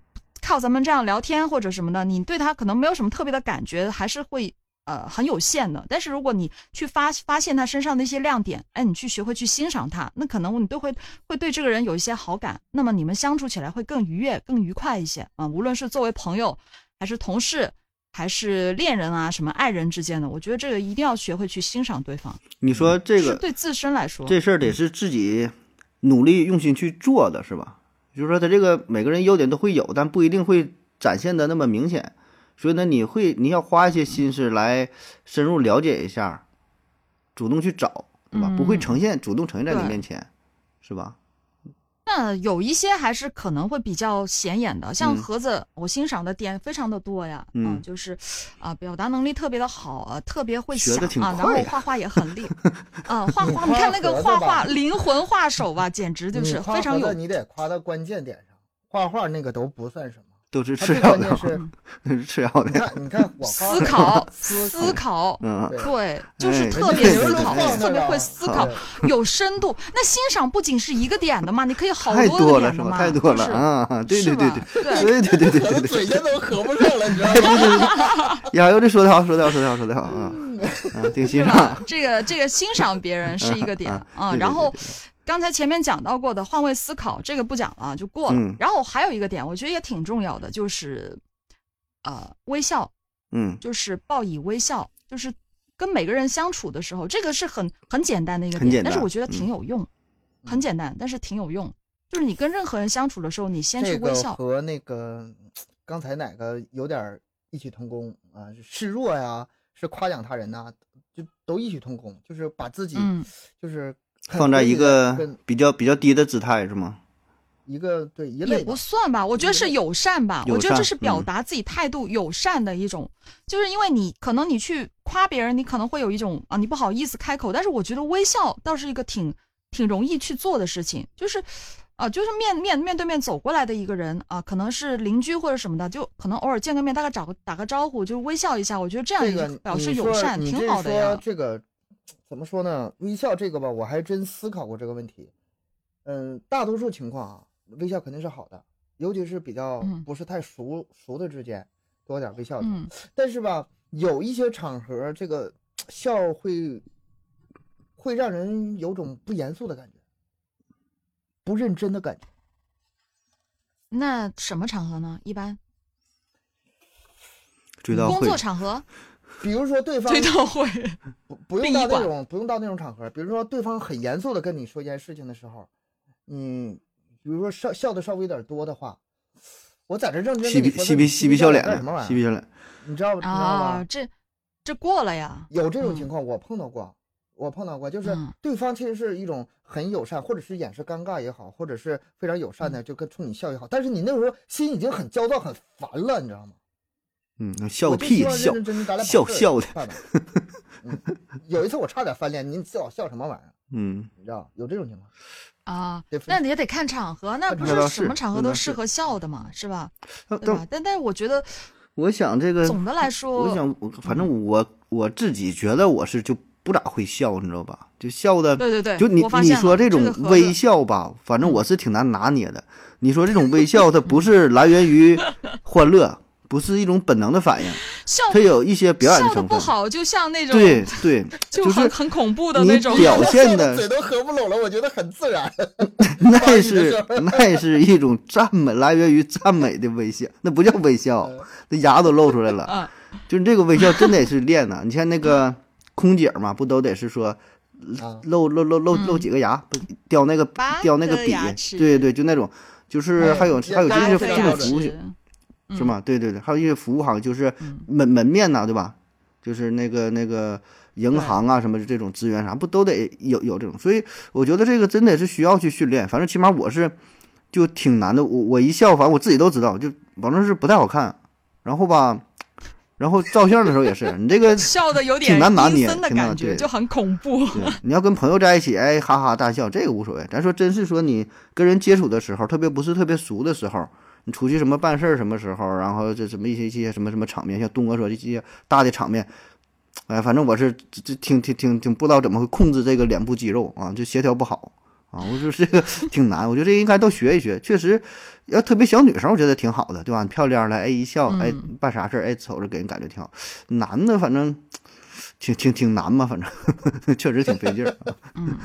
靠咱们这样聊天或者什么的，你对他可能没有什么特别的感觉，还是会呃很有限的。但是如果你去发发现他身上的一些亮点，哎，你去学会去欣赏他，那可能你都会会对这个人有一些好感。那么你们相处起来会更愉悦、更愉快一些啊。无论是作为朋友还是同事。还是恋人啊，什么爱人之间的，我觉得这个一定要学会去欣赏对方。你说这个对自身来说，这事儿得是自己努力用心去做的，是吧？就是说他这个每个人优点都会有，但不一定会展现的那么明显。所以呢，你会你要花一些心思来深入了解一下，主动去找，对吧？不会呈现，主动呈现在你面前，是吧？那有一些还是可能会比较显眼的，像盒子，我欣赏的点非常的多呀，嗯，就是，啊，表达能力特别的好啊，特别会想啊，然后画画也很厉害，[laughs] 啊，画画，你看那个画画灵魂画手吧，简直就是非常有。你得夸到关键点上，画画那个都不算什么。[laughs] 都是吃药的，是吃药的。你看，你看，思考，思考，嗯，对，就是特别思考，特别会思考，有深度。那欣赏不仅是一个点的嘛，你可以好多点的嘛，太多了啊！对对对对，对对对对对对，嘴都合不上了，你知道吗？呀，有这说的好，说的好，说的好，说的好啊！啊，挺欣赏。这个这个欣赏别人是一个点啊，然后。刚才前面讲到过的换位思考，这个不讲了，就过了。然后还有一个点，我觉得也挺重要的，就是，呃，微笑，嗯，就是报以微笑，就是跟每个人相处的时候，这个是很很简单的一个点，但是我觉得挺有用，很简单，但是挺有用。就是你跟任何人相处的时候，你先去微笑。和那个刚才哪个有点异曲同工啊？示弱呀，是夸奖他人呐，就都异曲同工，就是把自己，就是。放在一个比较比较低的姿态是吗？一个对一类也不算吧，我觉得是友善吧。我觉得这是表达自己态度友善的一种，就是因为你可能你去夸别人，你可能会有一种啊，你不好意思开口。但是我觉得微笑倒是一个挺挺容易去做的事情，就是啊，就是面面面对面走过来的一个人啊，可能是邻居或者什么的，就可能偶尔见个面，大概找个打个招呼，就微笑一下。我觉得这样一个表示友善挺好的呀。这个。怎么说呢？微笑这个吧，我还真思考过这个问题。嗯，大多数情况啊，微笑肯定是好的，尤其是比较不是太熟熟的之间，多点微笑。嗯。但是吧，有一些场合，这个笑会会让人有种不严肃的感觉，不认真的感觉。那什么场合呢？一般工作场合。比如说对方追悼会，不不用到那种不用到那种场合。比如说对方很严肃的跟你说一件事情的时候，嗯，比如说笑笑的稍微有点多的话，我在这认真嬉皮嬉皮嬉皮笑脸的什么玩意儿？嬉皮笑脸，你知道啊？这这过了呀？有这种情况，我碰到过，我碰到过，就是对方其实是一种很友善，或者是掩饰尴尬也好，或者是非常友善的就跟冲你笑也好，但是你那时候心已经很焦躁、很烦了，你知道吗？嗯，笑个屁，笑笑笑的。有一次我差点翻脸，你笑笑什么玩意儿？嗯，你知道有这种情况啊那也得看场合，那不是是什么场合都适合笑的嘛，是吧？但但对吧？但但是我觉得我想这个，总的来说，我想我反正我我自己觉得我是就不咋会笑，你知道吧？就笑的，对对对，就你你说这种微笑吧，反正我是挺难拿捏的。你说这种微笑，它不是来源于欢乐，不是一种本能的反应，笑它有一些表演的笑的成分。不好，就像那种对对，就 [laughs] 就是很很恐怖的你那种。表现的 [laughs] 嘴都合不拢了，我觉得很自然。[laughs] 那是那是一种赞美，来源于赞美的微笑，那不叫微笑，那牙都露出来了。啊，就是这个微笑真得是练呐。你像那个空姐嘛，不都得是说啊，露露露露露几个牙，不叼那个叼那个笔，对对，就那种，就是哎还有还有这八些这种服务齿是吗？对对对，还有一些服务行业就是嗯门门面呐，对吧？就是那个那个银行啊什么这种资源啥，不都得有有这种？所以我觉得这个真的是需要去训练。反正起码我是就挺难的。我我一笑，反正我自己都知道，就反正是不太好看。然后吧，然后照相的时候也是，你这个 [laughs] 笑的有点挺难拿捏挺难感觉，就很恐怖。你要跟朋友在一起，哎，哈哈大笑，这个无所谓。咱说真是说你跟人接触的时候，特别不是特别熟的时候，你出去什么办事儿什么时候，然后这什么一些一些什么什么场面，像东哥说的这些大的场面，哎，反正我是这这挺挺挺挺不知道怎么会控制这个脸部肌肉啊，就协调不好啊，我说这个 [laughs] 挺难，我觉得这应该都学一学。确实，要特别小女生，我觉得挺好的，对吧？你漂亮了，哎，一笑，哎嗯，办啥事儿，哎，瞅着给人感觉挺好。男的反正挺挺挺难嘛，反正 [laughs] 确实挺费劲儿。啊嗯，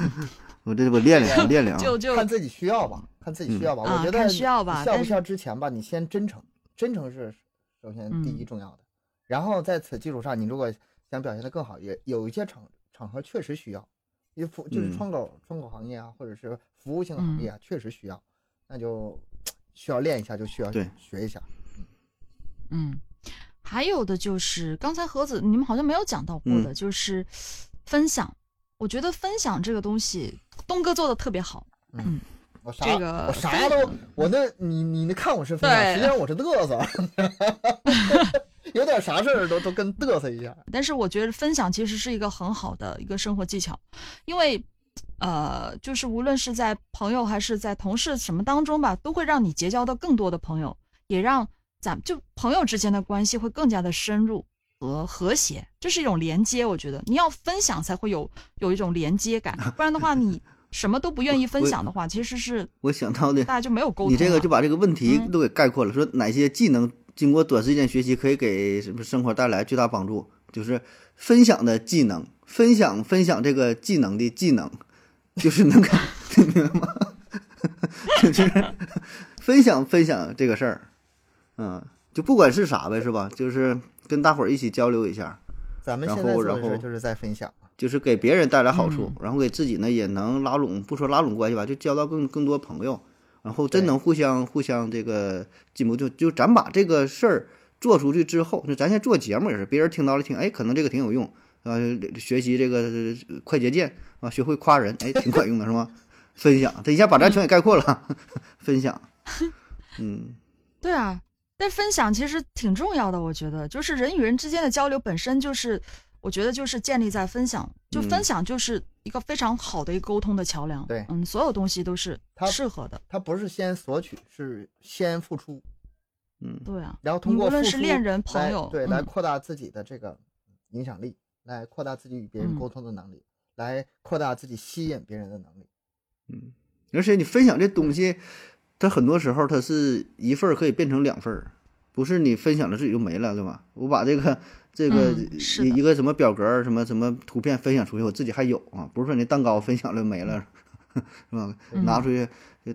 我这我练练，我练练啊。就就看自己需要吧，看自己需要吧。我觉得看需要吧你笑不但是笑之前吧，你先真诚，真诚是首先第一嗯重要的。然后在此基础上，你如果想表现的更好，也有一些场场合确实需要，因为服就是嗯窗口、窗口行业啊，或者是服务性行业啊，确实需要，那就需要练一下，就需要学一下。嗯，还有的就是刚才何子你们好像没有讲到过嗯的，就是分享。我觉得分享这个东西，东哥做的特别好。我啥、这个我啥都我那你你那看我是分享，实际上我是嘚瑟，[laughs] 有点啥事儿都都跟嘚瑟一下。但是我觉得分享其实是一个很好的一个生活技巧，因为，呃，就是无论是在朋友还是在同事什么当中吧，都会让你结交到更多的朋友，也让咱就朋友之间的关系会更加的深入和和谐，这是一种连接。我觉得你要分享才会有有一种连接感，[laughs] 不然的话你什么都不愿意分享的话，其实是我想到的，大家就没有沟通。你这个就把这个问题嗯都给概括了。说哪些技能经过短时间学习可以给什么生活带来巨大帮助？就是分享的技能，分享分享这个技能的技能，就是那个 [laughs] 明白吗？[laughs] 就是分享分享这个事儿，嗯，就不管是啥呗，是吧？就是跟大伙儿一起交流一下，咱们然现在做的后然后就是在分享。就是给别人带来好处，嗯然后给自己呢也能拉拢，不说拉拢关系吧，就交到更更多朋友，然后真能互相互相这个进步。就就咱把这个事儿做出去之后，就咱现在做节目也是，别人听到了听，哎，可能这个挺有用，啊，学习这个呃快捷键啊，学会夸人，哎，挺管用的是吗？[laughs] 分享，这一下把咱全给概括了，[laughs] 分享，嗯，对啊，但分享其实挺重要的，我觉得，就是人与人之间的交流本身就是，我觉得就是建立在分享，就分嗯享就是一个非常好的一个沟通的桥梁。对嗯，所有东西都是它适合的。他不是先索取，是先付出，嗯，对啊，然后通过无论是恋人、朋友，对，来嗯扩大自己的这个影响力，来扩大自己与别人嗯沟通的能力，来扩大自己吸引别人的能力。嗯，而且你分享这东西，它很多时候它是一份儿可以变成两份儿，不是你分享了自己就没了，对吧？我把这个这个嗯一一个什么表格儿、什么什么图片分享出去，我自己还有啊，不是说你蛋糕分享了没了，是吧？嗯拿出去，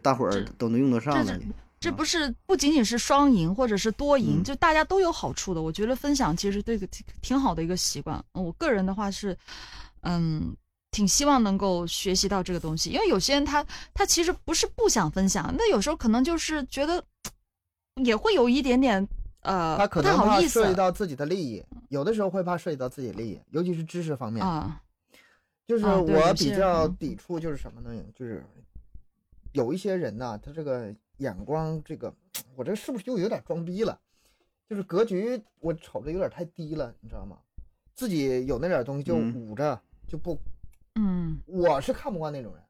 大伙儿都能用得上的这。这不是不仅仅是双赢或者是多赢，嗯就大家都有好处的。我觉得分享其实对个挺挺好的一个习惯。嗯我个人的话是，嗯，挺希望能够学习到这个东西，因为有些人他他其实不是不想分享，那有时候可能就是觉得也会有一点点呃他可能怕好意思涉及到自己的利益，有的时候会怕涉及到自己的利益，尤其是知识方面。啊，就是我比较嗯抵触，就是什么呢？就是有一些人呐，他这个眼光，这个我这是不是又有点装逼了？就是格局，我瞅着有点太低了，你知道吗？自己有那点东西就嗯捂着，就不嗯，我是看不惯那种人。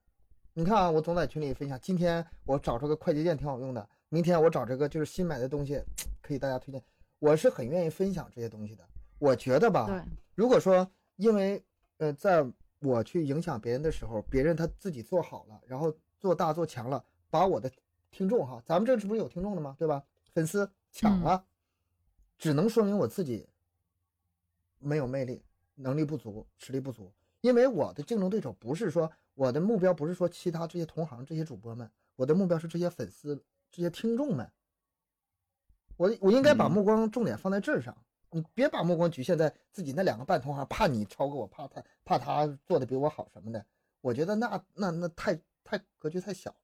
你看啊，我总在群里分享，今天我找这个快捷键挺好用的，明天我找这个就是新买的东西，可以大家推荐。我是很愿意分享这些东西的。我觉得吧，如果说因为呃，在我去影响别人的时候，别人他自己做好了，然后做大做强了，把我的听众哈，咱们这是不是有听众的吗？对吧？粉丝抢了，只能说明我自己没有魅力，能力不足，实力不足。因为我的竞争对手不是说我的目标不是说其他这些同行这些主播们，我的目标是这些粉丝这些听众们。我我应该把目光重点放在这儿上，你别把目光局限在自己那两个半同行，怕你超过我，怕他怕他做的比我好什么的。我觉得那那那太太格局太小了。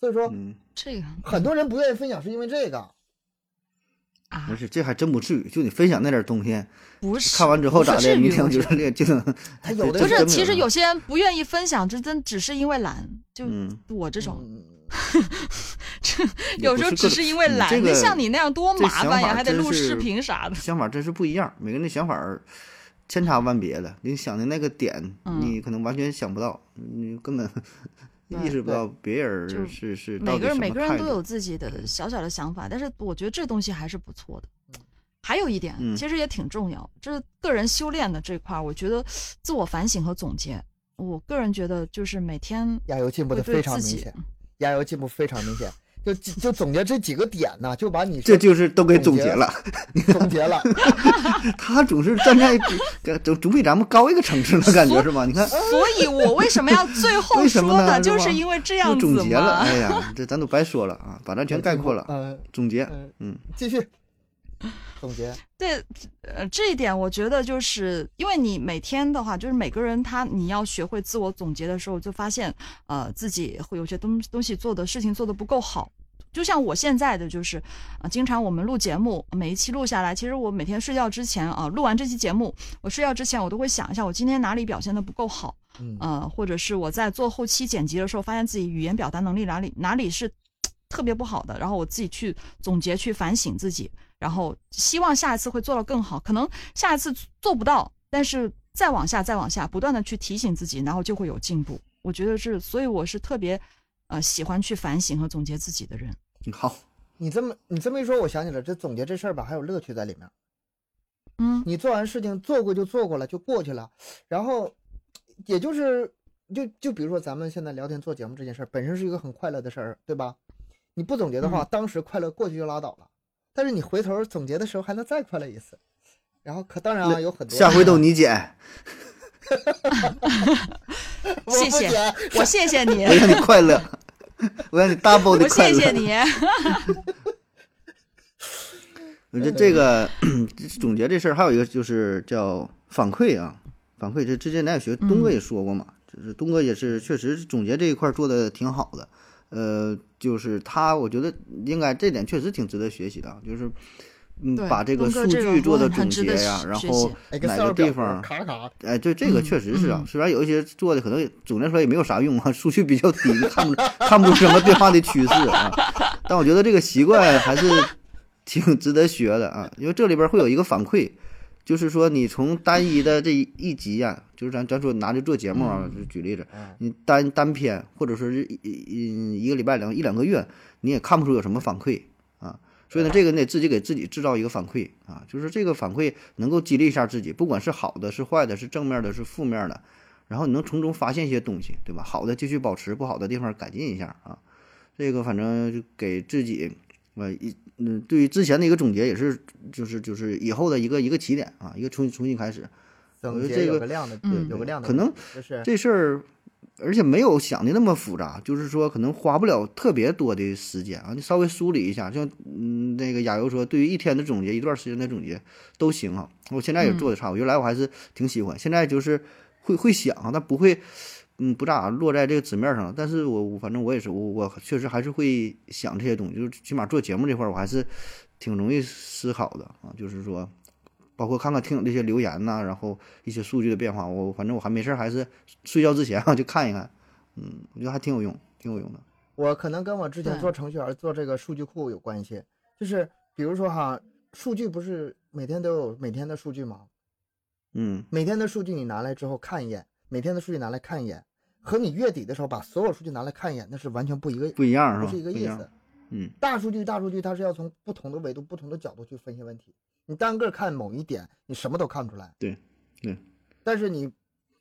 所以说，这个很多人不愿意分享是因为这个。啊，不是，这还真不至于。就你分享那点东西，不是看完之后咋的？明天就是这就能。他有的不是，其实有些人不愿意分享，这真只是因为懒。就我这种，[laughs] 这有时候只是因为懒。那像你那样多麻烦呀，还得录视频啥的。想法真是不一样，每个人的想法千差万别的。你想的那个点，你可能完全想不到，你根本。意识不到别人是是每个人每个人都有自己的小小的想法，但是我觉得这东西还是不错的。还有一点，其实也挺重要，就是个人修炼的这块儿，我觉得自我反省和总结。我个人觉得就是每天加油进步的非常明显，加油进步非常明显。就就总结这几个点呢，就把你这就是都给总结了，总结了。[laughs] 他总是站在总总比咱们高一个层次的感觉是吧？你看，所以我为什么要最 [laughs] 后说呢？就是因为这样子总结了。哎呀，这咱都白说了啊，把咱全概括了。[laughs] 嗯，总结，嗯，继续总结。对，呃，这一点我觉得就是因为你每天的话，就是每个人他你要学会自我总结的时候，就发现呃自己会有些东东西做的事情做的不够好。就像我现在的就是，啊，经常我们录节目，每一期录下来，其实我每天睡觉之前啊，录完这期节目，我睡觉之前我都会想一下，我今天哪里表现的不够好，嗯，呃，或者是我在做后期剪辑的时候，发现自己语言表达能力哪里哪里是特别不好的，然后我自己去总结去反省自己，然后希望下一次会做到更好。可能下一次做不到，但是再往下再往下，不断的去提醒自己，然后就会有进步。我觉得是，所以我是特别。呃，喜欢去反省和总结自己的人，好。你这么你这么一说，我想起来，这总结这事儿吧，还有乐趣在里面。嗯，你做完事情做过就做过了，就过去了。然后，也就是就就比如说咱们现在聊天做节目这件事儿，本身是一个很快乐的事儿，对吧？你不总结的话，当时快乐过去就拉倒了。但是你回头总结的时候，还能再快乐一次。然后可当然啊，有很多下回都你剪。[laughs] 谢谢，我谢谢你，我让你快乐，我让你 [laughs] double 的快乐。谢谢你。我觉得这个 [clears throat] 总结这事儿，还有一个就是叫反馈啊，反馈。这之前咱也学东哥也说过嘛，就是东哥也是确实总结这一块做的挺好的。呃，就是他，我觉得应该这点确实挺值得学习的，就是。嗯，把这个数据做的总结呀，然后哪个地方，哎，对，这个确实是啊。虽然有一些做的可能总结出来也没有啥用啊，数据比较低，看不看不出什么变化的趋势啊。但我觉得这个习惯还是挺值得学的啊，因为这里边会有一个反馈，就是说你从单一的这一集呀，就是咱咱说拿着做节目啊，就举例子，你单单篇或者说是一一一个礼拜两一两个月，你也看不出有什么反馈啊。所以呢，这个你得自己给自己制造一个反馈啊，就是这个反馈能够激励一下自己，不管是好的是坏的，是正面的是负面的，然后你能从中发现一些东西，对吧？好的继续保持，不好的地方改进一下啊。这个反正就给自己，呃一嗯，对于之前的一个总结也是，就是就是以后的一个一个起点啊，一个重重新开始。总结有个量的，对，有个量的，可能这事儿。而且没有想的那么复杂，就是说可能花不了特别多的时间啊，你稍微梳理一下，像嗯那个亚游说，对于一天的总结、一段时间的总结都行啊。我现在也做的差不多，原来我还是挺喜欢，现在就是会会想，但不会嗯不咋落在这个纸面上。但是我反正我也是，我我确实还是会想这些东西，就是起码做节目这块儿，我还是挺容易思考的啊，就是说。包括看看听友这些留言呐，然后一些数据的变化，我反正我还没事儿，还是睡觉之前啊就看一看，嗯，我觉得还挺有用，挺有用的。我可能跟我之前做程序员做这个数据库有关系，就是比如说哈，数据不是每天都有每天的数据吗？嗯，每天的数据你拿来之后看一眼，每天的数据拿来看一眼，和你月底的时候把所有数据拿来看一眼，那是完全不一个不一样是吧？不是一个意思。嗯，大数据大数据它是要从不同的维度、不同的角度去分析问题。你单个看某一点，你什么都看不出来。对，对。但是你，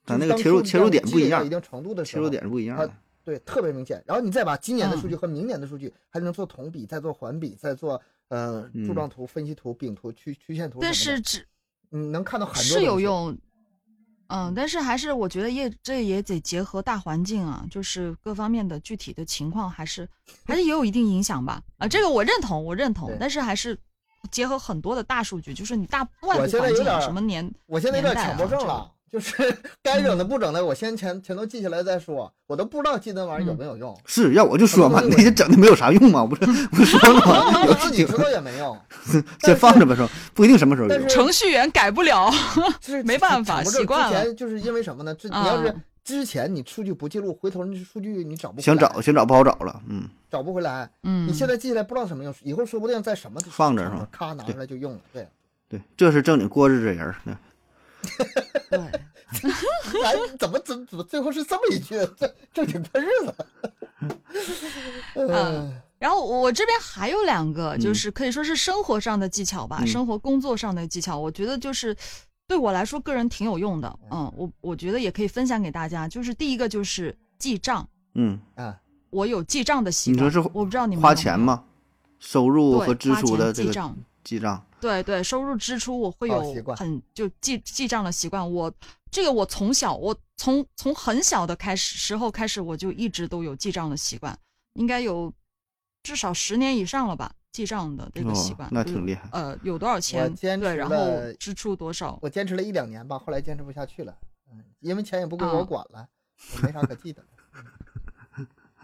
它那个切入切入点不一样，一定程度的切入点是不一样的。对，特别明显。然后你再把今年的数据和明年的数据，还能做同比，再做环比，再做呃柱状图、分析图、饼图、曲曲线图。但是只你能看到很多是有用，嗯，但是还是我觉得也这也得结合大环境啊，就是各方面的具体的情况，还是还是也有一定影响吧。啊，这个我认同，我认同。但是还是结合很多的大数据，就是你大外部环境什么年，我现在有点强迫症了。就是 [laughs] 该整的不整的，我先全全都记下来再说。我都不知道记那玩意儿有没有用。是要我就说嘛，那些整的没有啥用嘛，不是不说了吗？我自己知道也没用，[laughs] 先放着吧，说不一定什么时候用。程序员改不了，就是 [laughs] 没办法，习惯了。之前就是因为什么呢？这你要是之前你数据不记录，回头那数据你找不想找想找不好找了，嗯，找不回来。嗯，你现在记下来不知道什么用，以后说不定在什么放着是吧？咔拿出来就用了。对对，这是正经过日子人。[laughs] 对，咱怎么怎怎么最后是这么一句正正经过日子？嗯，然后我这边还有两个，就是可以说是生活上的技巧吧，生活工作上的技巧，我觉得就是对我来说个人挺有用的。嗯，我我觉得也可以分享给大家。就是第一个就是记账。嗯啊，我有记账的习惯。你说是？我不知道你们花钱吗？收入和支出的这个记账。记账。对对，收入支出我会有很就记记账的习惯。我这个我从小我从从很小的开始时候开始我就一直都有记账的习惯，应该有至少十年以上了吧。记账的这个习惯那挺厉害。呃，有多少钱？对，然后支出多少？我坚持了一两年吧，后来坚持不下去了。嗯，因为钱也不归我管了，我没啥可记的。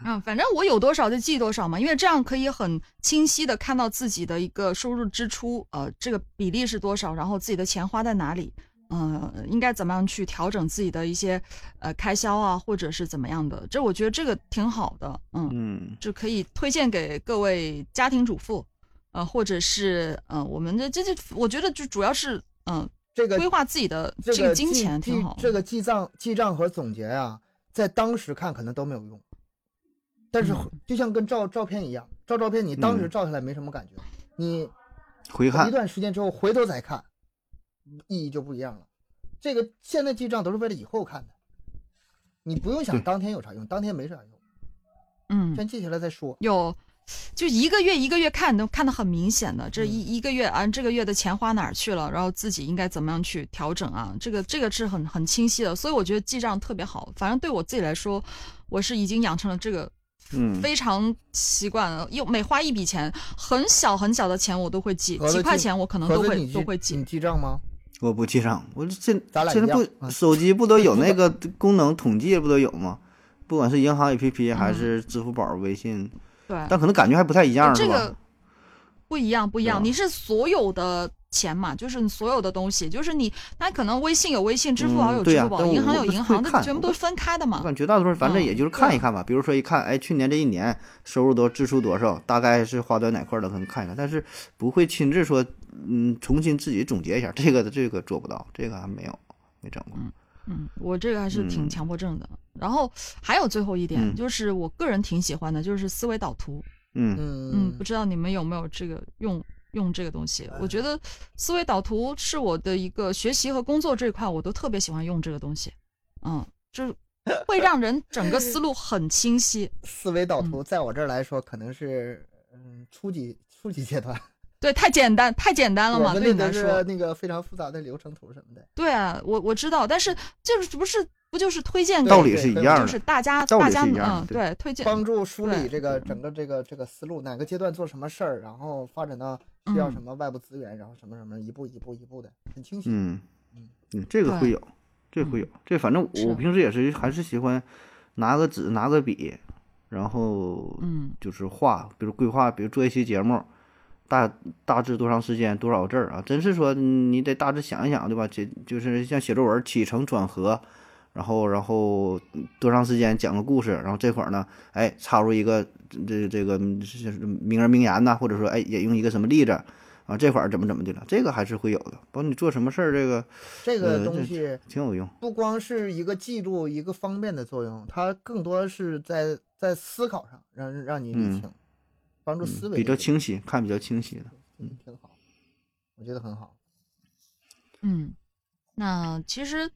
嗯，反正我有多少就记多少嘛，因为这样可以很清晰的看到自己的一个收入支出，呃，这个比例是多少，然后自己的钱花在哪里，嗯，应该怎么样去调整自己的一些呃开销啊，或者是怎么样的，这我觉得这个挺好的，嗯嗯，就可以推荐给各位家庭主妇，呃，或者是嗯，我们的这这，我觉得就主要是嗯，这个规划自己的这个金钱挺好，这个记账记账和总结呀，在当时看可能都没有用。但是就像跟照照片一样，照照片你当时照下来没什么感觉，你回看一段时间之后回头再看，意义就不一样了。这个现在记账都是为了以后看的，你不用想当天有啥用，当天没啥用。嗯，先记下来再说。有，就一个月一个月看都看得很明显的，这一一个月啊，这个月的钱花哪儿去了，然后自己应该怎么样去调整啊？这个这个是很很清晰的，所以我觉得记账特别好。反正对我自己来说，我是已经养成了这个。嗯，非常习惯，又每花一笔钱，很小很小的钱我都会记，几块钱我可能都会都会记。你记账吗？我不记账，我现现在不手机不都有那个 [laughs] 功能统计不都有吗？不管是银行 APP 还是支付宝、微信，对，但可能感觉还不太一样，是吧？不一样，不一样。你是所有的。钱嘛，就是所有的东西，就是你，那可能微信有微信，支付宝有支付宝，银行有银行，那全部都分开的嘛。我感觉绝大多数，反正也就是看一看吧。比如说一看，哎，去年这一年收入多，支出多少，大概是花在哪块的，可能看一看，但是不会亲自说，嗯，重新自己总结一下，这个这个做不到，这个还没有没整过。嗯嗯，我这个还是挺强迫症的。然后还有最后一点，就是我个人挺喜欢的，就是思维导图。嗯嗯嗯，不知道你们有没有这个用？用这个东西，我觉得思维导图是我的一个学习和工作这一块，我都特别喜欢用这个东西。嗯，就会让人整个思路很清晰。[laughs] 思维导图在我这儿来说，可能是嗯初级初级阶段。[laughs] 对，太简单，太简单了嘛，对你来说。那个非常复杂的流程图什么的。对啊，我我知道，但是就是不是。不就是推荐道理是一样的，就是大家大家嗯对推荐帮助梳理这个整个这个这个思路，哪个阶段做什么事儿，然后发展到需要什么外部资源，然后什么什么一步一步一步的很清晰。嗯嗯这个会有，这会有，这反正我平时也是还是喜欢拿个纸拿个笔，然后嗯就是画，比如规划，比如做一期节目，大大致多长时间多少字儿啊？真是说你得大致想一想，对吧？这就是像写作文起承转合。然后，然后多长时间讲个故事，然后这会儿呢，哎，插入一个这这个名人名言呐，或者说哎，也用一个什么例子，啊，这会儿怎么怎么的了，这个还是会有的。包括你做什么事儿，这个这个东西挺有用，不光是一个记录一个方便的作用，它更多是在在思考上让让你理清，帮助思维比较清晰，看比较清晰的，嗯，挺好，我觉得很好。嗯，那其实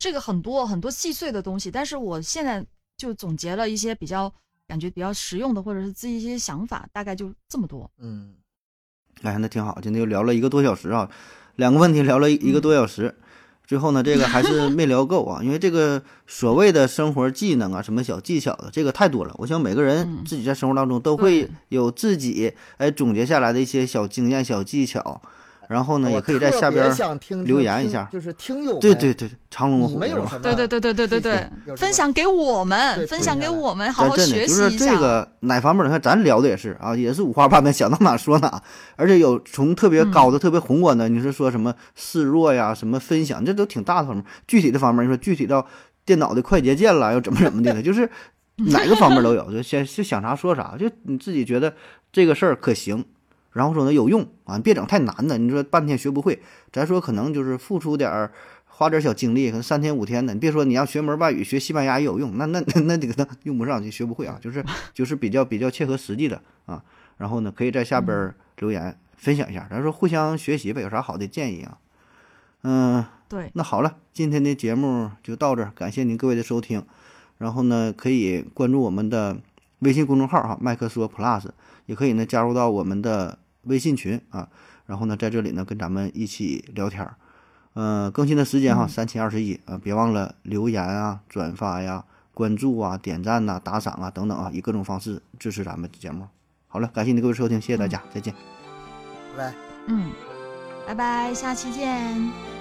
这个很多很多细碎的东西，但是我现在就总结了一些比较感觉比较实用的，或者是自己一些想法，大概就这么多。嗯，哎，那挺好，今天又聊了一个多小时啊，两个问题聊了一个多小时，最后呢，这个还是没聊够啊，[laughs] 因为这个所谓的生活技能啊，什么小技巧的，这个太多了。我想每个人自己在生活当中都会有自己哎总结下来的一些小经验、小技巧。然后呢，也可以在下边留言一下，就是听友对对对，长龙虎对对对对对对对，分享给我们，分享给我们，好好学习一下。就是这个哪方面？你看咱聊的也是啊，也是五花八门，想到哪说哪，而且有从特别高的、特别宏观的，你是说什么示弱呀，什么分享，这都挺大的方面。具体的方面，你说具体到电脑的快捷键了，又怎么怎么的了，就是哪个方面都有，就先就想啥说啥，就你自己觉得这个事儿可行。然后说呢有用啊，别整太难的。你说半天学不会，咱说可能就是付出点儿，花点小精力，可能三天五天的。你别说你要学门外语，学西班牙也有用，那那那这个用不上就学不会啊。就是就是比较比较切合实际的啊。然后呢，可以在下边留言分享一下，咱说互相学习呗，有啥好的建议啊？嗯，对。那好了，今天的节目就到这儿，感谢您各位的收听。然后呢，可以关注我们的微信公众号哈，麦克说 Plus。也可以呢，加入到我们的微信群啊，然后呢，在这里呢跟咱们一起聊天儿，呃，更新的时间哈，三七二十一啊，别忘了留言啊、转发呀、关注啊、点赞呐、打赏啊等等啊，以各种方式支持咱们的节目。好了，感谢你各位收听，谢谢大家，再见。拜拜。嗯，拜拜，下期见。